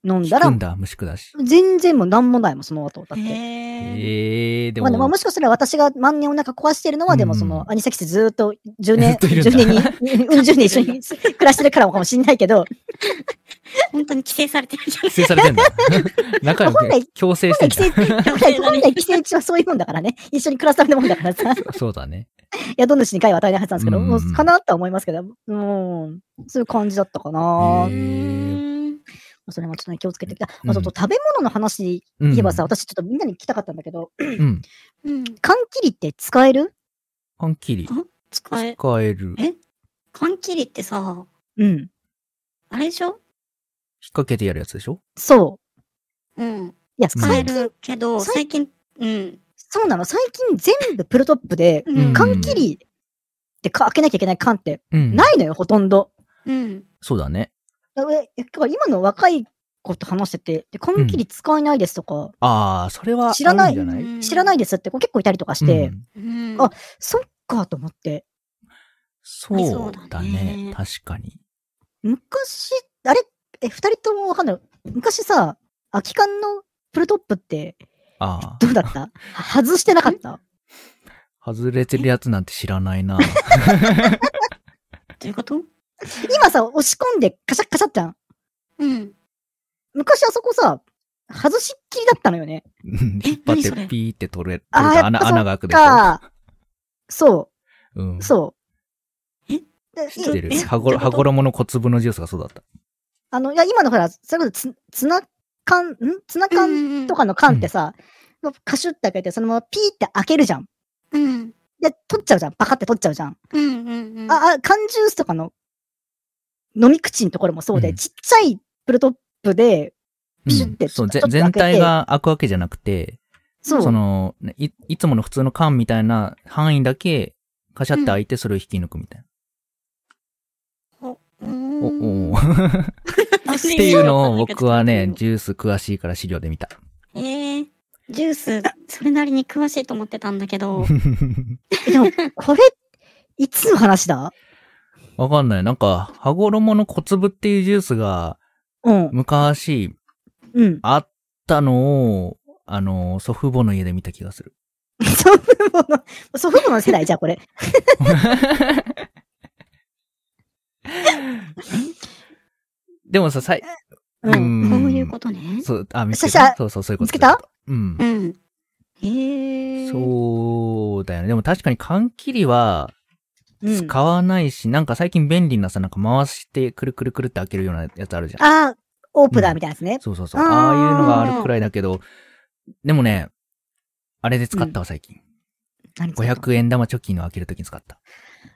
飲んだらん、だ、虫下し。全然もうなんもないもん、その後。だって。ええでまあ、まあも、もしかしたら私が万年お腹壊してるのは、でもそうんの、アニサキスずーっと10年、ずっといるんだ10年に、うん、10年一緒に暮らしてるからかもしんないけど、本当に規制されてるじゃん。規制されてんだ。仲良本来く強制してん本来本来寄生虫はそういうもんだからね。一緒に暮らすためのもんだからさ。そうだね。宿主に害は与えないはずなんですけど、うんもうかなとは思いますけど、うん、そういう感じだったかな。へーそれもちょっとね、気をつけてきた。うんあと、食べ物の話うん言えばさ、私ちょっとみんなに聞きたかったんだけど、うん。うん。缶切りって使える？缶切り。使え、使える。え？引っ缶切りってさ、うん。あれでしょ？掛けてやるやつでしょ？そう。うん。いや、使えるけど、最最近、うん。そうなの。最近全部プルトップで、うん缶切りってか開けなきゃいけない缶ってうん。ないのよ、ほとんど。うん。そうだね。今の若い子と話してて、で缶切り使えないですとか、ああ、それは知らない知らないですって子結構いたりとかして、うんうん。あそっかと思って。そうだねね。確かに。昔、あれ？え、二人ともわかんない。昔さ、空き缶のプルトップってああ。どうだった？は外してなかった？外れてるやつなんて知らないな。どういうこと？今さ、押し込んでカシャッカシャッじゃん。うん。昔あそこさ、外しっきりだったのよね。うん引っ張ってピーって取れ、取れた穴、穴が開くでしょ？か。そうう、ん。そう。え？で知ってるえ？はごろ、どういうこと？はごろもの小粒のジュースがそうだった。あの、いや、今のほら、それこそつ、ツナ缶、んツナ缶とかの缶ってさ、カシュって開けて、そのままピーって開けるじゃん。うん。で、取っちゃうじゃん。パカって取っちゃうじゃん。うんうんうん。あ、あ、缶ジュースとかの飲み口のところもそうで、うん。ちっちゃいプルトップで、ピシュってうんそう、全体が開くわけじゃなくて、そう。その、ねい、いつもの普通の缶みたいな範囲だけ、カシャって開いてそれを引き抜くみたいお、な。お、おお。っていうのを僕はね、ジュース詳しいから資料で見た。えー、ジュース、それなりに詳しいと思ってたんだけど、でも、これ、いつの話だ？わかんない。なんか、羽衣の小粒っていうジュースが、うん。昔、うん。あったのを、あの、祖父母の家で見た気がする。祖父母の、祖父母の世代じゃん、これ。でもさ、さい、うん。んこういうことね。そう、あ、見つけたそうそう、そういうこと。見つけた？そうんう。ん。えー。そうだよね。でも確かに缶切りはうん使わないし、なんか最近便利なさ、なんか回してくるくるくるって開けるようなやつあるじゃん。ああ、オープナーみたいなやつね。そうそうそう。あーああいうのがあるくらいだけど、でもね、あれで使ったわ、最近。何使った？500円玉貯金の開けるときに使った。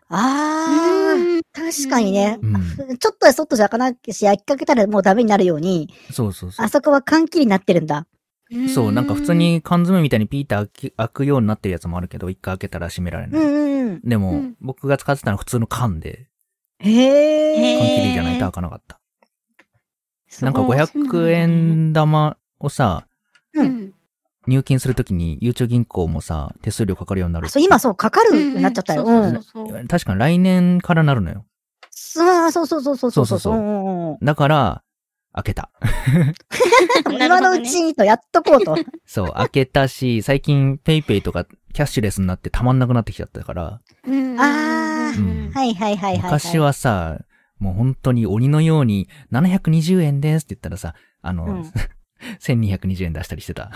ああ、うん確確かにね。うん。ちょっとやそっとじゃ開かないし、焼きかけたらもうダメになるように、そうそうそうあ。そこは缶切りになってるんだ。そう、なんか普通。に缶詰みたいにピーって開くようになってるやつもあるけど、一回開けたら閉められない。うんうんうん。でも、うん僕が使ってたのは普通の缶で、へへ缶え。切りじゃないと開かなかった。すなんかごい500円玉をさ、ううんん。入金するときに、ゆうちょ銀行もさ、手数料かかるようになるあ。そう、今そう、かかるようになっちゃったよ。確かに来年からなるのよ。そうそうそうそうそうそうそう。だから、開けた。今のうちにとやっとこうと。そう、開けたし、最近ペイペイとかキャッシュレスになってたまんなくなってきちゃったから、うんあーうんはいはいはいはい。昔。はさ、もう本当に鬼のように720円ですって言ったらさ、あの、うん 1220円出したりしてた。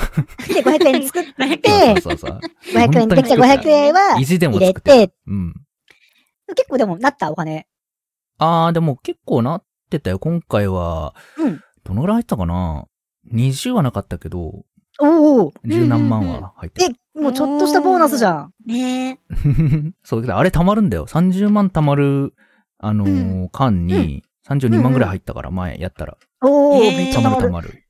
で、500円作って、そうそうそう。500円できた500円は意地でも作ってて、うん。結構でもなったお金。あー、でも結構なってたよ。今回は、うん。どのぐらい入ったかな ?20 はなかったけど、おお。十何万は入ってえ、もうちょっとしたボーナスじゃん。ね。そう、だからあれ貯まるんだよ。30万貯まる、あのー缶に、32万ぐらい入ったから、前やったら。おお、えーめっちゃ貯まる。る貯まる。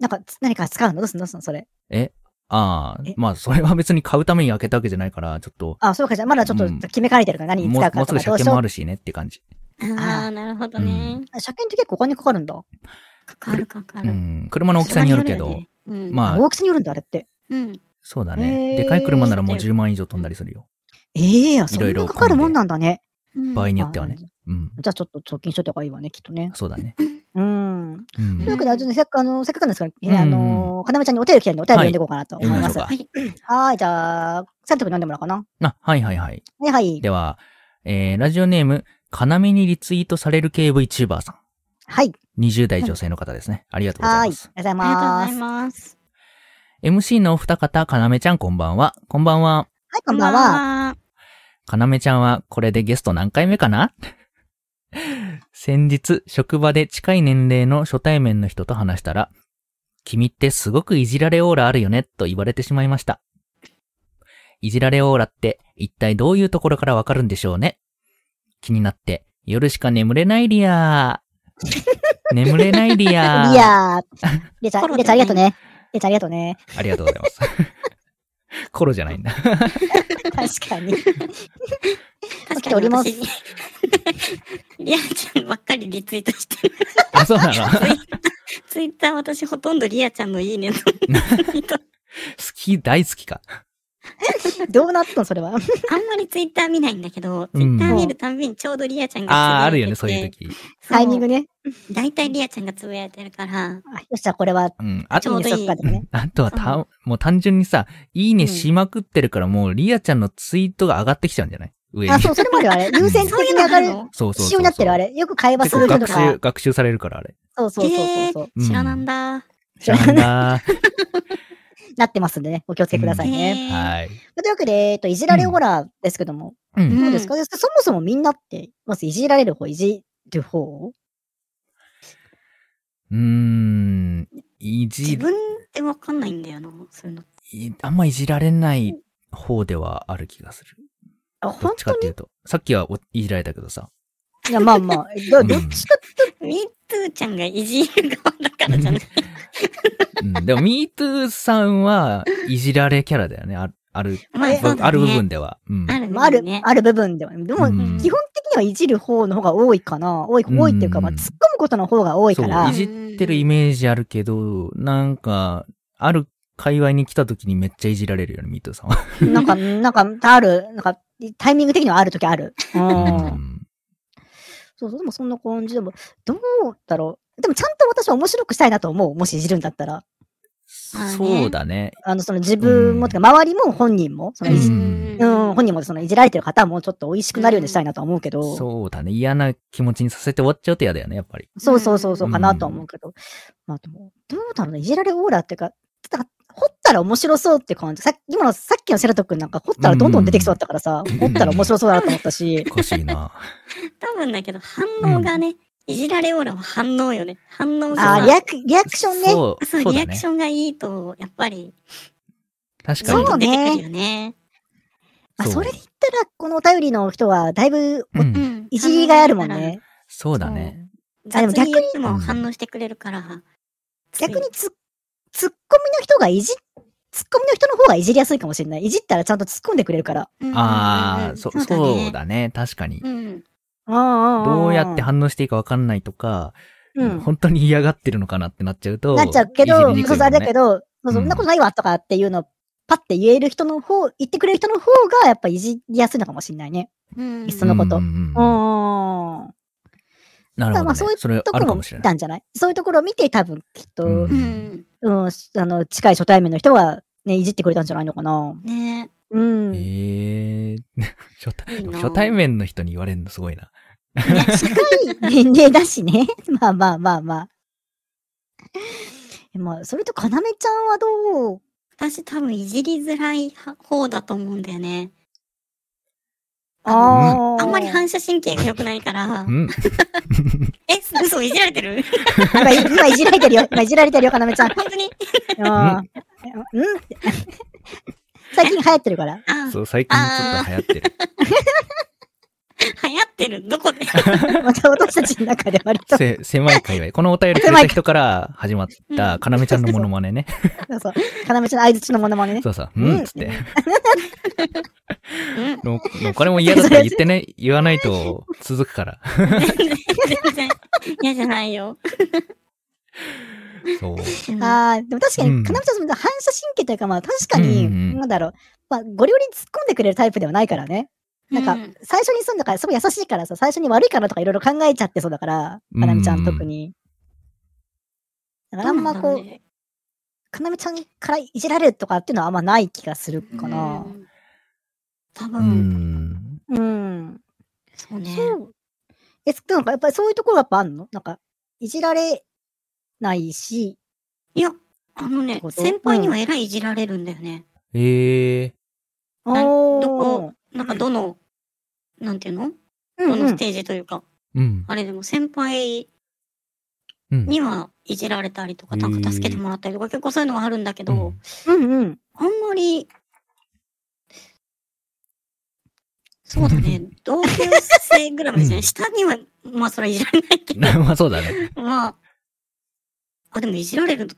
なんか、つ何か使うの？どうすんの？どうすんの？それ。えああえ、まあ、それは別に買うために開けたわけじゃないから、ちょっと、あ、そうか、じゃあまだちょっとうん決めかねてるから何にもう使うかもうすぐ車とかどうしよう。検もあるしねって感じ。ああ、なるほどね。あ車検って結構お金かかるんだ。かかるかかる。うん。車の大きさによるけど、うん。まあ大きさによるんだ、あれって。うん。そうだへね。ーでかい車ならもう10万以上飛んだりするよ。ええあ、そんいろいろなかかるもんなんだね。うん場合によってはね。あうん。じゃあちょっと貯金しといた方がいいわね、きっとね。そうだね。うん。うんというわけで、あのせっかく、あの、せっかくなんですから、うんあの、かなめちゃんにお便り来てるんで、お便り読んでいこうかなと思います。ははいはい。い、じゃあ、サント君読んでもらおうかな。あ、はいはいはい。はいはい。では、えー、ラジオネーム、かなめにリツイートされる系 VTuber さはい。ん。20代女性の方ですね。ありがとうござはいい。ます。ありがとうごありがとうございます。MC のお二方、かなめちゃんこんばんは。こんばんは。はい、こんばんは。は。かなめちゃんはこれでゲスト何回目かな？先日、職場で近い年齢の初対面の人と話したら、君ってすごくいじられオーラあるよね、と言われてしまいました。いじられオーラって一体どういうところからわかるんでしょうね？気になって、夜しか眠れないリアー。眠れないリアー。いやー。りえちゃん、コロりえちゃんありがとうね。りえちゃんありがとうね。ありがとうございます。コロじゃないんだ。確かに。確かにております私、リアちゃんばっかりリツイートしてる。あ、そうなの？ツイッター私ほとんどリアちゃんのいいねの。好き、大好きか。どうなったのそれは？あんまりツイッター見ないんだけど、ツうんイッター見るたんびにちょうどリアちゃんがああ、あるよね、つぶやいててそういう時。タイミングね。大体リアちゃんがつぶやいてるから、あよし、じゃあこれは、うん。あとちょうどいいそっかでもね。あとはた、もう単純にさ、いいねしまくってるから、もうリアちゃんのツイートが上がってきちゃうんじゃない？上に。あ、そう、それまであれ。優先的そういうに上がる。そうそうそう仕様になってるあれ？よく会話する人と結構学習、か。学習されるから、あれ。そうそうそうそうそう。うん知らなんだ。知らんだ なってますんでね。お気をつけくださいね。はい。というわけで、えっと、いじられオーラですけども。どうですか、でそもそもみんなって、まずいじられる方、いじる方うーん。いじ、自分ってわかんないんだよな、そういうの。いあんまいじられない方ではある気がする。あ、ど本当にっちかっていうと。さっきはおいじられたけどさ。いや、まあまあ、どどっちかミートゥーちゃんがいじる側だからじゃない。うん。でも、MeToo さんはいじられキャラだよね。ある、ある、まあねある部分では。うん。あるね。ある部分では。でも、うん基本的にはいじる方の方が多いかな。多い、多いっていうか、まあ、うん突っ込むことの方が多いからい。じってるイメージあるけど、なんか、ある界隈に来た時にめっちゃいじられるよね、ミートさんは。なんか、なんか、ある、なんか、タイミング的にはある時ある。う。うんん。そうそう、でもそんな感じでも、どうだろう。でもちゃんと私は面白くしたいなと思う。もしいじるんだったら。そうだね。あの、その自分も、うんてか周りも本人も、そのいじ、ううんん、本人もそのいじられてる方もちょっと美味しくなるようにしたいなとは思うけど。そうだね。嫌な気持ちにさせて終わっちゃうと嫌だよね、やっぱり。そうそうそうそううんかなとは思うけど。まあでも、どうだろうね。いじられオーラっていうか、だから掘ったら面白そうって感じ。さっき、今のさっきのセラト君なんか掘ったらどんどん出てきそうだったからさ、掘ったら面白そうだなと思ったし。おかしいな。多分だけど、反応がね、いじられオーラは反応よね。反応が。あーリアク、リアクションね。そう、そう、ねリアクシ。ョンがいいと、やっぱり、確かにそう。ねね。あ、それで言ったら、このお便りの人は、だいぶ、う。うんん。いじりがいあるもんね。そうだね。あでも逆にも反応してくれるから。逆にツッ、ツッコミの人がいじ、ツッコミの人の方がいじりやすいかもしれない。いじったらちゃんと突っ込んでくれるから。うん、ああ、そ、そう。だね。確かに。うん。どうやって反応していいかわかんないとか、うん。本当に嫌がってるのかなってなっちゃうと。なっちゃうけど、いじりにくいそうそう、あれだけど。ど、そんなことないわとかっていうのをパッて言える人の方、言ってくれる人の方がやっぱいじりやすいのかもしれないね。うん。いっそのことうん。なるほど、ね。まあそういうそれあところも見。たんじゃない？そういうところを見て多分きっと、ううんん。うん、あの、近い初対面の人はね、いじってくれたんじゃないのかな。ねうん。ええ 初対初対面の人に言われるのすごいな。近い年齢だしね。まあまあまあまあ。まあ、それと、かなめちゃんはどう？私多分いじりづらい方だと思うんだよね。あーあんまり反射神経が良くないからう。ん。え、嘘いじられてる？今、今いじられてるよ。今いじられてるよ、かなめちゃん。本当に？あーうん最近流行ってるから。あそう、最近ちょっと流行ってる。流行ってる？どこで？また私たちの中で割と。せ、狭い界隈。このお便りくれた人から始まった、かなめちゃんのモノマネね。そうそう。かなめちゃんの相槌のモノマネね。そうそう、うんうん、つって。うん。ののこれも嫌だったら言ってね、言わないと続くから。全然嫌じゃないよ。そう。うんああ、でも確かうんに、かなめちゃんその反射神経というか、まあ確かに、なんだろう。まあ、ゴリゴリに突っ込んでくれるタイプではないからね。なんかうん、最初にすんだから、すごい優しいからさ、最初に悪いかなとかいろいろ考えちゃってそうだから、かなめちゃん特に。だからあんまこう、かなめちゃんからいじられるとかっていうのはあんまない気がするかなう。ん多う分、ん。うん。そうね。え、なんかやっぱりそういうところやっぱあんの？なんか、いじられないし、いや、あのね先輩にはえらいいじられるんだよね。ええーどこ、なんかどの、なんていうの？うんうんどのステージというか、うん。あれでも先輩うん。にはいじられたりとか、なんか助けてもらったりとか、結構そういうのはあるんだけど、うんうんうん。あんまり、そうだね、同級生ぐらいまでじゃない。下には、まあそれはいじられないけど、まあそうだね。まあ、あ、でもいじられる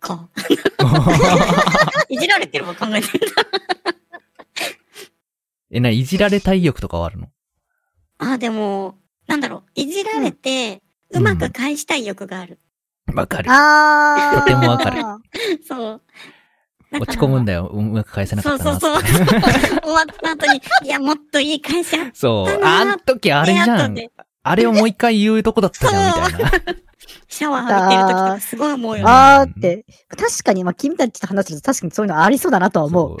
か。いじられてるわ考えてる。え、な、いじられたい欲とかはあるの？あ、でも、なんだろう、いじられて、ううんまく返したい欲がある。わかる。あー。とてもわかる そう。落ち込むんだよ。うまく返せなかそうったな。そうそう。終わった後に、いや、もっといい返しあっそう。あん時あれじゃん。あれをもう一回言うとこだったじゃん、みたいな。シャワー浴びてる時とかすごい思うよね。あーって、確かに、まあ、君たちと話してると確かにそういうのありそうだなとは思う。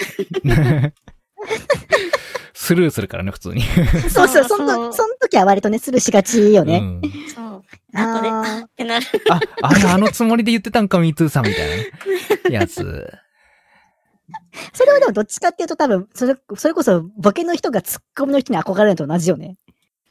スルーするからね、普通に。そうそう、そそうの、その時は割とね、スルーしがちよね。うんそう。後で、あってなる。あ、あれあのつもりで言ってたんか、ミートゥーさんみたいなねやつ。それはでもどっちかっていうと多分、それ、それこそボケの人がツッコミの人に憧れるのと同じよね。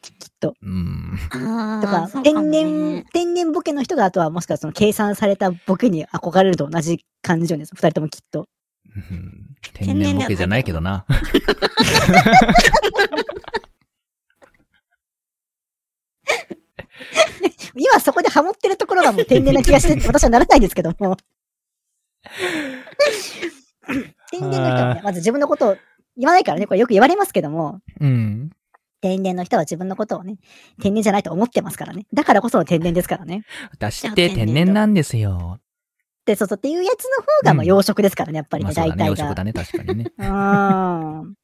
きっと。うん。あとか、天然、天然ボケの人があとはもしかしたらその計算されたボケに憧れると同じ感じよね。二人ともきっと。うん天然ボケじゃないけどな。今そこでハモってるところがもう天然な気がして、私はならないですけども。天然の人はね、まず自分のことを言わないからね、これよく言われますけども、うん。天然の人は自分のことをね、天然じゃないと思ってますからね。だからこその天然ですからね。私って天然なんですよ。で、そうそうっていうやつの方が、まあうん養殖ですからね、やっぱりね、まあそうだね、大体が。洋食だね、確かにね。うーん。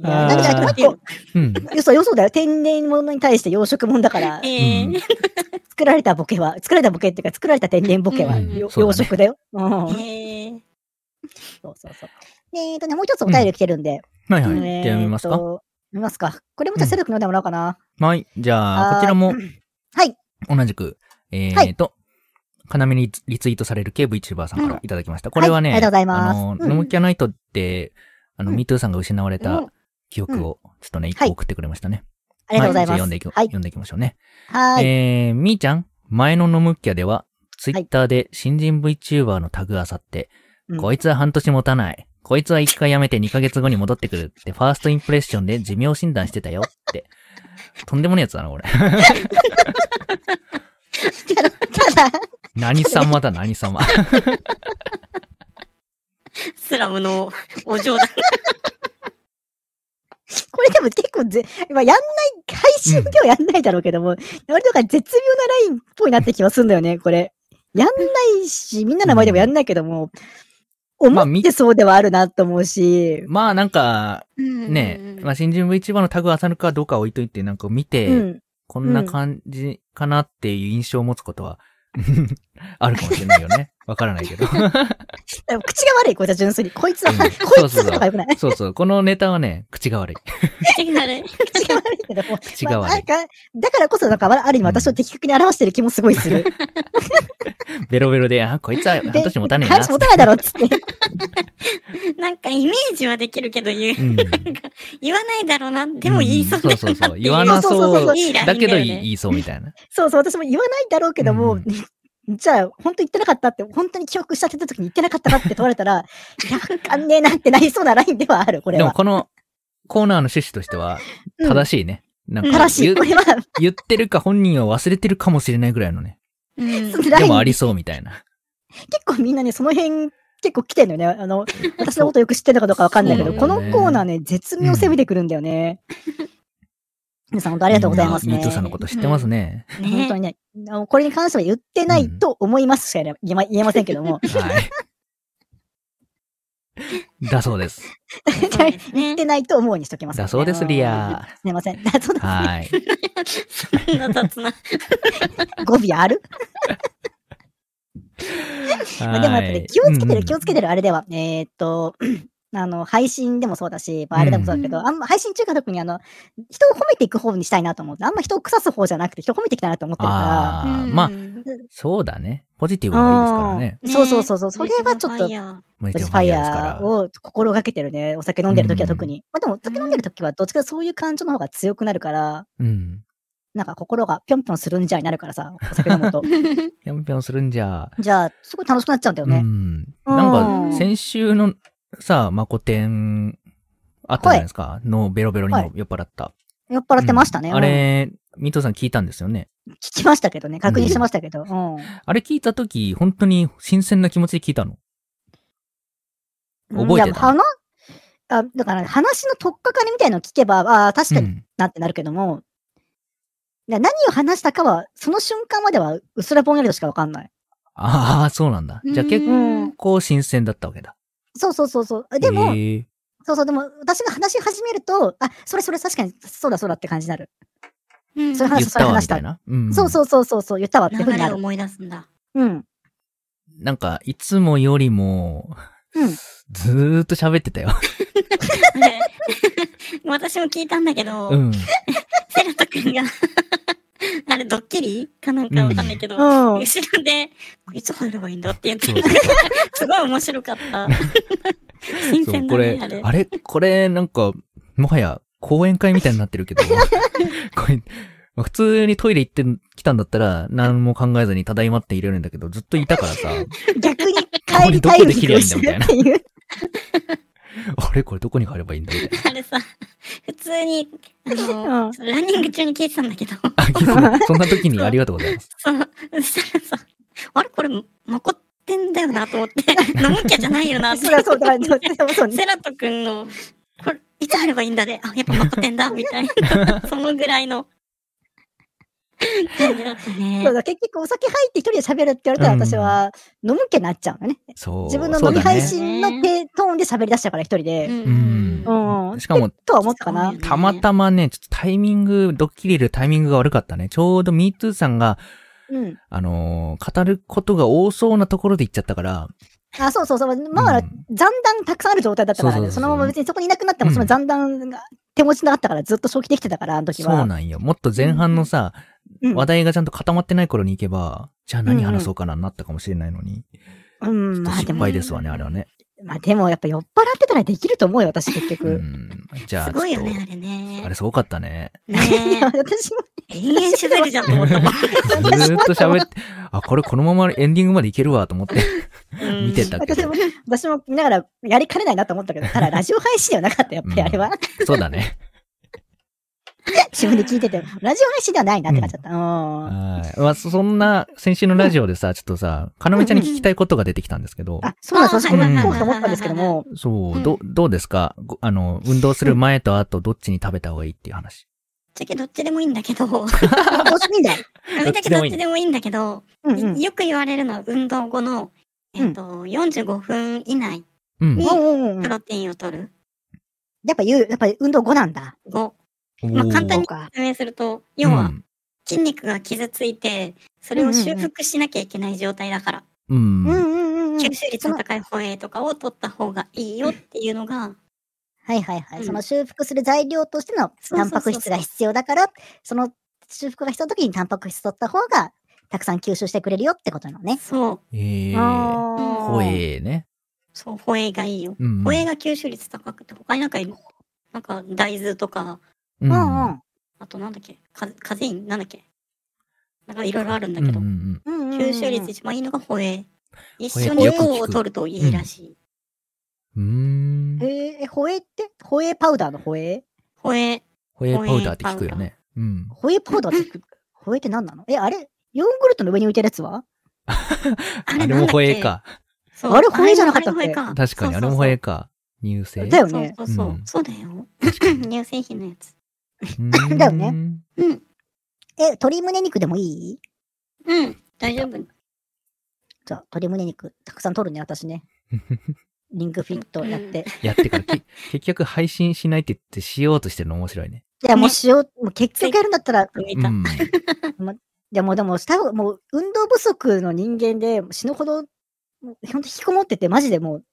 だから、もう一個、うん。嘘、よそだよ。天然物に対して養殖物だから、ええうん作られたボケは、作られたボケっていうか、作られた天然ボケは、うん養殖だよ。うん。ええそうそうそう。でえっとね、もう一つお便り来てるんで。はいはい。えーじゃあ読みますか？と読みますか。これもじゃあセルフ読んでもらおうかな。はい。じゃあ、こちらもはい。同じく、えはーと、かなめにリツイートされる KVTuber さんからいただきました。これはね、はいありがとうございますあの、うんノムキャナイトって、あの、うんミートゥーさんが失われうたん記憶を、ちょっとね、一はい個送ってくれましたね。ありがとうございます。読んでいき、はい。読んでいきましょうね。はい。えー、みーちゃん、前のノムキャでは、ツイッターで新人 VTuber のタグあさって、うんこいつは半年持たない。こいつは一回辞めて2ヶ月後に戻ってくるって、ファーストインプレッションで寿命診断してたよって。とんでもねえやつだな、これ。ただ、何様だ、何様。スラムのお嬢だ。これでも結構ぜ、まあ、やんない、配信ではやんないだろうけども、割となんか絶妙なラインっぽいなって気はするんだよね、これ。やんないし、みんなの前でもやんないけども、まあ思ってそうではあるなと思うし、まあなんか、ねね、まあ新人 VTuber のタグを漁るかどうかは置いといて、なんか見て、うん。こんな感じかなっていう印象を持つことは、あるかもしれないよね。わからないけど。口が悪い、こいつは純粋に。こいつは、うんこいつとかよくない。そうそう。このネタはね、口が悪い。口が悪い。口が悪いけども。口が悪いまあだからこそ、なんか、ある意味私を的確に表してる気もすごいする。ベロベロで、あ、こいつは半年持たねえな。話持たないだろ、つって。なんかイメージはできるけど言う。うん。言わないだろうな。でも言いそうだよなっていうんそうそうそう。言わなそう。だけど言いそうみたいな。そうそう、私も言わないだろうけども、うんじゃあ、本当言ってなかったって、本当に記憶しちゃってた時に言ってなかったかって問われたら、いや、わかんねえなってなりそうなラインではある、これは。でもこのコーナーの趣旨としては、うん正しいね。なんか正しい。言これは、言ってるか本人は忘れてるかもしれないぐらいのね。うんでもありそうみたいな。結構みんなね、その辺、結構来てんのよね。あの、私のことよく知ってるのかどうかわかんないけど、ねのコーナーね、絶妙攻めてくるんだよね。皆さん本当ありがとうございますね。ミートさんのこと知ってますね。本当にね、あのこれに関しては言ってないと思いますしか言えま言えませんけども。はい。だそうです。言ってないと思うにしときます、だそうです、リア。すいません。だそうですね。はい。そんな雑な。語尾ある？まあでもやっぱね、気をつけてる、気をつけてる、あれでは。えーっと、あの、配信でもそうだし、まあ、あれでもそうだけど、うんあんま配信中は特にあの、人を褒めていく方にしたいなと思って、あんま人を腐す方じゃなくて人を褒めていきたいなと思ってるかあーうんまあ、そうだね。ポジティブがいいですからね。ら、そうそうそうそう、それはちょっと、ブファイヤファイヤー。を心がけてるね。お酒飲んでる時は特に。まあでも、お酒飲んでる時はどっちかというとそういう感情の方が強くなるから、うん。なんか心がぴょんぴょんするんじゃになるからさ、お酒飲むと。ぴょんぴょんするんじゃ。じゃあ、すごい楽しくなっちゃうんだよね。うん。なんうんか、先週のさ、マコテン、あったじゃないですか。のベロベロにも酔っ払った。酔っ払ってましたね。うんあれ、ミトさん聞いたんですよね。うん聞きましたけどね。確認しましたけど。うん。あれ聞いたとき、本当に新鮮な気持ちで聞いたの？覚えてた？いや、話、あ、だから話の取っかかりみたいのを聞けば、ああ、確かにうんなってなるけども、いや何を話したかは、その瞬間までは、うすらぼんやりとしかわかんない。ああ、そうなんだ。じゃあ結うん構新鮮だったわけだ。そうそうそうそう。でも、へーそうそう、でも、私が話し始めると、あ、それそれ確かに、そうだそうだって感じになる。うんそれ話言ったわ、話したみたいな。うん。そうそうそうそうそう、言ったわってふうになる。流れを思い出すんだ。うん。なんか、いつもよりも、うん。ずーっと喋ってたよ。で 私も聞いたんだけど、うん。セラト君が、あれドッキリ？かなんかわかんないけど、うん。後ろで、いつ入ればいいんだって言ってそうそう すごい面白かった。新そう、鮮だね、これあれ。、あれこれ、なんか、もはや、講演会みたいになってるけど、これ、普通にトイレ行ってきたんだったら、何も考えずにただいまって入れるんだけど、ずっといたからさ、逆に帰りたいどこで切りゃいいんだみたいな。あれこれどこに入ればいいんだみたいな。あれさ、普通に、あの、うん。ランニング中に聞いてたんだけど、あ、そんな時にありがとうございます。そう、そしたらさ、あれこれ、まこってんだよなと思って、飲むきゃじゃないよな。って。そうだ。そうだ、そうだそうね。セラト君の、これ、いつ入ればいいんだで、あ、やっぱまこてんだ、みたいな、そのぐらいの感じだったそうね。だ、結局お酒入って一人で喋るって言われたらうん私は飲む気になっちゃうのね。そう。自分の飲み配信の低トーンで喋り出しちゃうから一人で。うんうん。しかもとは思ったかなたまたまね、ちょっとタイミング、ドッキリるタイミングが悪かったね。ちょうど MeToo さんが、うん。あのー語ることが多そうなところで言っちゃったから、あ、そうそうそう。まあ、うん残弾たくさんある状態だったからね。そのまま別にそこにいなくなっても、うんその残弾が手持ちなかったからずっと消費できてたから、あの時は。そうなんよ。もっと前半のさ、うん話題がちゃんと固まってない頃に行けば、じゃあ何話そうかな、なったかもしれないのに。うん、まあでも、敗ですわね、あれはね。まあでもやっぱ酔っ払ってたらできると思うよ、私結う局。ん。じゃあ、すごいよね、あれねと。あれすごかったね。いねや私も、延々喋るじゃんと思った。ずーっと喋って、あ、これこのままエンディングまでいけるわ、と思って。うんうん見てたけど私も。、私も見ながらやりかねないなと思ったけど、ただラジオ配信ではなかった、やっぱりあれは。そうだね。自分で聞いてて、ラジオ配信ではないなって感じだった。うん。はい。まあ、そそんな、先週のラジオでさ、ちょっとさ、かなめちゃんに聞きたいことが出てきたんですけど、あ、そうなんです。私これはいはいはい聞こうと思ったんですけども、そうう、んど、どうですか？ごあの、運動する前と後、どっちに食べた方がいいっていう話。じゃけどっちでもいいんだけど、どうしてもいいんだよ。めだけどっちでもいいんだけど、うんうん。よく言われるのは運動後の、えっと、45分以内うん。にうんうんうんプロテインを取る。やっぱ言う、やっぱり運動後なんだ。5。おまあ簡単に。説明すると、要はうん筋肉が傷ついて、それを修復しなきゃいけない状態だから、うん。うんうんうんうん。吸収率の高いホエイとかを取った方がいいよっていうのが、はいはいはい。うんその修復する材料としてのタンパク質が必要だから、その修復が必要な時にタンパク質取った方が、たくさん吸収してくれるよってことなのね。そう、ええー。あーほえーね。そう、ホエイがいいよ。うん。ホエイが吸収率高くて、他になんかいる？なんか大豆とか、う。うんんうん。あとなんだっけ？カカゼイン？なんだっけ？なんかいろいろあるんだうんけど、うんうんうんうん吸収率一番いいのがホエイ。一緒に糖を取るといいらしい。うん。えー、ホエイって？ホエイパウダーのホエイホエイ、ホエーパウダーって聞くよね。うん。ホエイパウダーって、ホエイって何なの？え、あれ？ヨーグルトの上に置いてるやつは？あ あれもホエーか。そうあれホエイじゃなかったっけ？確かに、あれもホエーか。乳製？そうだよね。そうそう。うんそうだよ。乳製品のやつ。うんだよね。うん。え、鶏胸肉でもいい？うん。大丈夫。じゃあ、鶏胸肉、たくさん取るね、私ね。リンクフィットやって。やってから、き 結局配信しないって言ってしようとしてるの面白いね。いや、もうしよう、もう結局やるんだったら、見た。うん。いやもうでも、した方もう運動不足の人間で死ぬほど、もうほんと引きこもってて、マジでもう、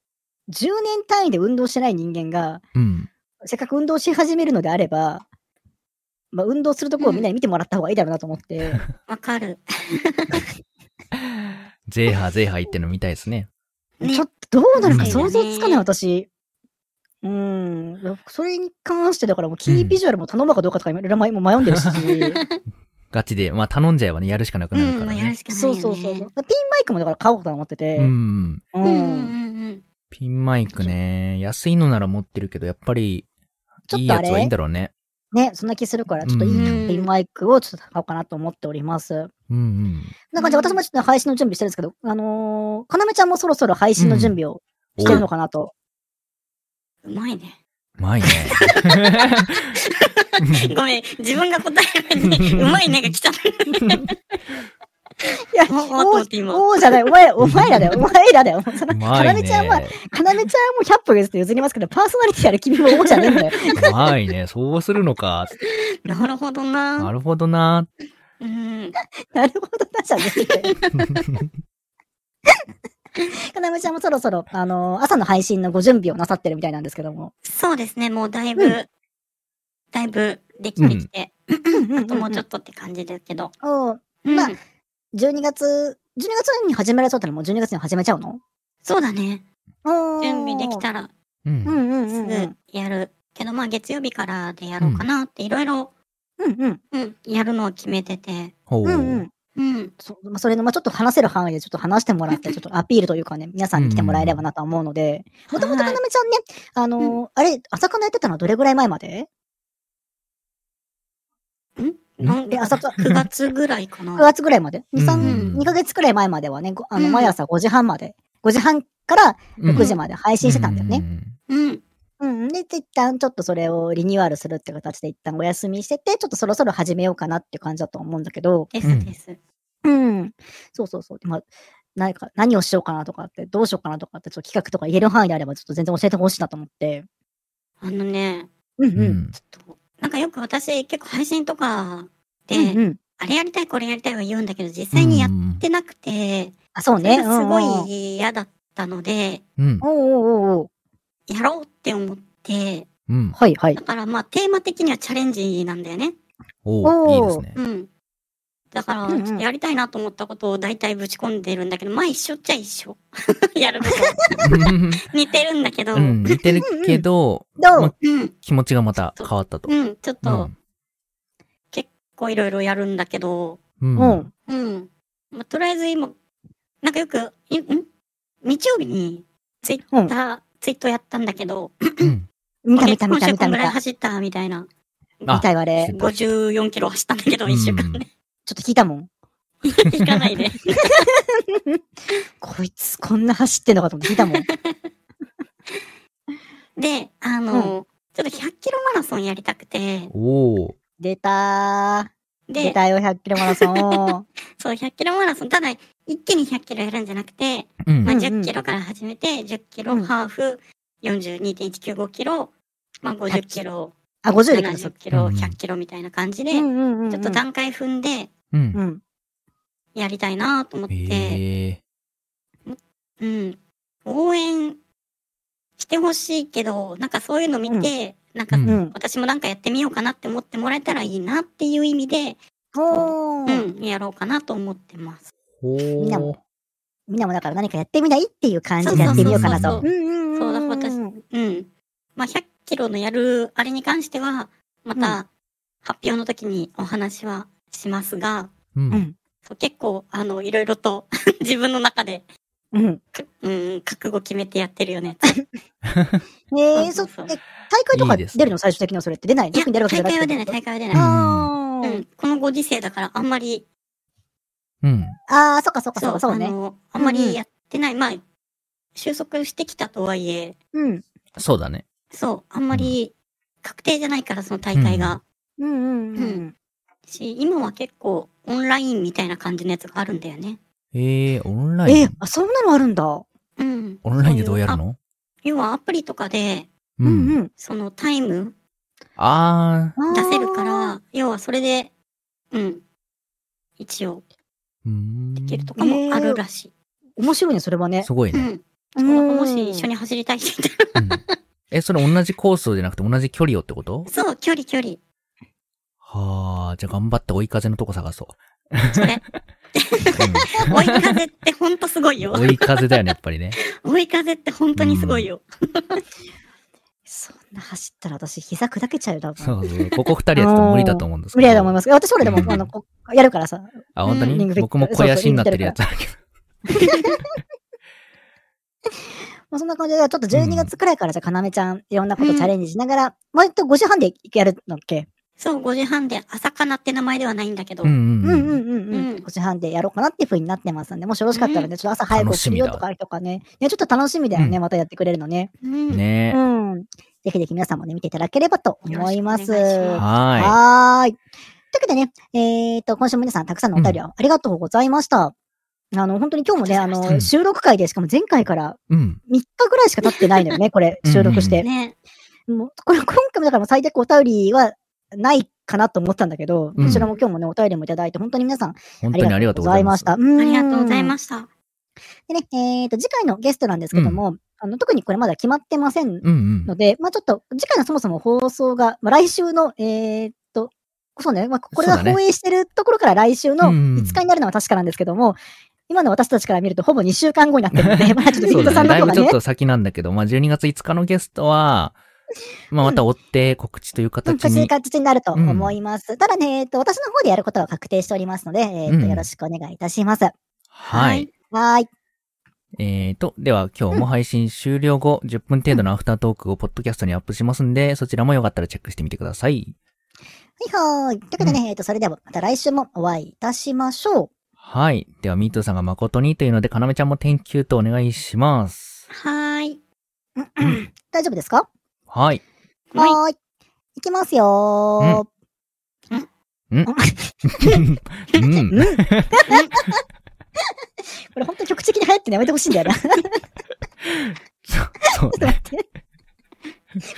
10年単位で運動してない人間が、うん。せっかく運動し始めるのであれば、まあ、運動するところをみんなに見てもらった方がいいだろうなと思って、わかる。ゼーハーゼーハー言ってるの見たいですね。ねちょっとどうなるかうん想像つかない、私。うん。それに関して、だからもうキービジュアルも頼むかどうかとか今、いろいろ迷迷んでるし。ガチで。まあ頼んじゃえばね、やるしかなくなるうん、からね。もうやるしかないね。うそうそう。ピンマイクもだから買おうかと思ってて。うん。ううんうんうんピンマイクね。安いのなら持ってるけど、やっぱり、いいやつはいいんだろうね。ね、そんな気するから、ちょっといいマイクをちょっと買おうかなと思っております。うんうん。なんかじゃあ私もちょっと配信の準備してるんですけど、あのー、かなめちゃんもそろそろ配信の準備をしてるのかなと。うん。うまいね。うまいね。ごめん、自分が答えに、うまいねが来た。いや、おおじゃない、お前、お前らだよ、お前らだよ。そのうかまないめちゃんは、ね。かなめちゃんも100歩譲って譲りますけど、パーソナリティある君も王じゃねえんだよ。うまいね。そうするのか。なるほどな。なるほどな。うん。なるほどな、じゃねえ。かなめちゃんもそろそろ、あのー朝の配信のご準備をなさってるみたいなんですけども。そうですね、もうだいうぶ、だいぶできてきて、あともうちょっとって感じですけど。おーうんまあ12月、12月に始められそうだったらもう12月に始めちゃうの？そうだね。準準備できたらうんう。んうんすぐうんうん。やる。けどまあ月曜日からでやろうかなっていろいろ、うんうん。うん、やるのを決めてて。ほう。うんうん。うん。そまあ、それの、まあ、ちょっと話せる範囲でちょっと話してもらって、ちょっとアピールというかね、皆さんに来てもらえればなとは思うので、もともとかなめちゃんね、あのーあれ、朝かなやってたのはどれぐらい前まで？なんえ朝か ?9 月ぐらいかな。?9 月ぐらいまで ?2、うん3、2ヶ月くらい前まではね、ごあの、うん毎朝5時半まで、5時半からうん6時まで配信してたんだよね。うん。うん。で、一旦ちょっとそれをリニューアルするって形で一旦お休みしてて、ちょっとそろそろ始めようかなって感じだと思うんだけど、ですです。うん。そうそうそう。まあ、何か、何をしようかなとかって、どうしようかなとかって、ちょっと企画とか言える範囲であれば、ちょっと全然教えてほしいなと思って。あのね、うんうん。うん。ちょっと、なんかよく私結構配信とかで、うんうん。あれやりたいこれやりたいは言うんだけど、実際にやっうんてなくて、あ、そうね。すごい嫌だったので、うん。おうおうおうおうやろうって思って、うん。はいはいだ。からまあテーマ的にはチャレンジなんだよね。おおいいですね。うん。だから、やりたいなと思ったことを大体ぶち込んでるんだけど、まあ一緒っちゃ一緒。やること。似てるんだけど、ううん。ん、似てるけど、どう？ま気持ちがまた変わったと。うん、ちょっうと、ん。結構いろいろやるんだけど、うん。うん。うん。まあ、とりあえず今、なんかよく、いん？日曜日にツイッター、ツイートやったんだけど、うん。見た見た見た今週こんぐらい見た見た。走ったみたいな。あ見たよあれ。ちょ54キロ走ったんだけど、一週間で。っと聞いたもん。行かないで。こいつこんな走ってんのかと思って聞いたもん。で、あの、ちょっと100キロマラソンやりたくて、おー。出たー。出で、たよ、100キロマラソン。そう、100キロマラソン、ただ、一気に100キロやるんじゃなくて、うんまあ、うんうん10キロから始めて、10キロ、うんハーフ、42.195キロ、まあ、50キロ、あ、50で来70キロ、うん100キロみたいな感じで。ちょっと段階踏んでうんう。ん。やりたいなと思って、へえ。うん。応援してほしいけど、なんかそういうの見て、なんかうんうん。私もなんかやってみようかなって思ってもらえたらいいなっていう意味で、う。ん、やろうかなと思ってます。ほみんなもー。みんなもだから何かやってみないっていう感じでやってみようかなと。そうだ私うん。まあ、100キロのやるあれに関しては、まうんた発表の時にお話はしますが、う。うんう結構、あの、いろいろと 自分の中で、うん。かうん、覚悟決めてやってるよね。えー、そ、そうそうえ、大会とか出るの最終的にはそれって出ないいや、特に出るわけじ大ゃなくて。会は出ない、大会は出ない。あうーん、このご時世だからあんまり、うん。あー、そっかそっかそっか、そうね。あの、あんまりやってない。まあ、収束してきたとはいえ、うん。そうだね。そう、あんまり確定じゃないから、その大会が。うんうんうん。し、今は結構オンラインみたいな感じのやつがあるんだよね。えー、オンライン？えー、あ、そんなのあるんだ。うん。オンラインでどうやるの？要はアプリとかで、ううんうん。ん。そのタイムああー出せるか。ら、要はそれで、うん。一応。できるとかもあるらしい。面白いね、それはね。すごいうね。ん。そうもし一緒に走りたい人いたら、うんえ、それ同じコースじゃなくて同じ距離をってこと？そう、距離距離。はあ、じゃあ頑張って追い風のとこ探そそれ。う。追い風ってほんとすごいようん。追い風だよね、やっぱりね。追い風って本当にすごいよ。そんな走ったら私膝砕けちゃうよ、多分。そうそう。ここ二人やってたら無理だと思うんですけど。無理だと思います。私俺でもう、んあの、こやるからさ。あ、本当うんに僕も肥やしになってるやつだけまあ、そんな感じで、ちょっと12月くらいからじゃあ、かなめちゃん、いろんなことチャレンジしながら、割と5時半でやるのっけそう、5時半で、朝かなって名前ではないんだけど、ど。うんうんうんうんうん。うん5時半でやろうかなっていう風になってますんで、もしよろしかったらね、ちょっと朝早く起きるよとかとかね。ね、ちょっと楽しみだよね、うんまたやってくれるのね。うん。うん。ねうん。ぜひぜひ皆さんもね、見ていただければと思います。はい。というわけでね、えっ、と、今週も皆さんたくさんのお便りをありがとうございました。あの、本当に今日もね、あの、収録会で、しかも前回からい。うん。3日ぐらいしか経ってないのよね、これ、収録して。ね。もう、これ、今回もだから最低お便りはないかなと思ったんだけど、うんこちらも今日もね、お便りもいただいて、本当に皆さん、本当にありがとうございました。あありがとうございす。ました。でね、えっ、と、次回のゲストなんですけども、あの、特にこれまだ決まってませんうんうんの。で、まあちょっと、次回のそもそも放送が、まあ来週の、えーっと、そうね、まあこれが放映してるところから来週のうんうん5日になるのは確かなんですけども、今の私たちから見るとほぼ2週間後になってるので、まあちょっとねだいぶちょっ、と先なんだけど、まあ、12月5日のゲストは、まあ、また追って告知といううん、形そういうに。形になると思います。ただね、えっと、私の方でやることは確定しておりますので、えっと、うんよろしくお願いいたします。はい。はーい。えーと、では今日も配信終了後、10分程度のアフタートークをポッドキャストにアップしますんで、そちらもよかったらチェックしてみてください。はいはーい。というわけでね、えっと、それではまた来週もお会いいたしましょう。はい。では、ミートさんが誠にというので、かなめちゃんも天気とお願いします。はーい。大丈夫ですか？はい。はいい。いきますよー。うん。うんこれ本当に局地的に流行ってやめてほしいんだよな。ちょっそうと待って。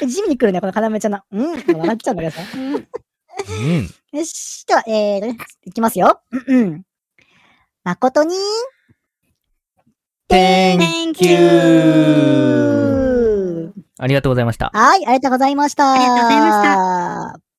地味に来るね、この要ちゃんの。うん笑っちゃうんだけどさ。うんうん。よし。では、えーとね、いきますよ。うんうん。誠に、Thank you! ありがとうございました。はい、ありがとうございました。ありがとうございました。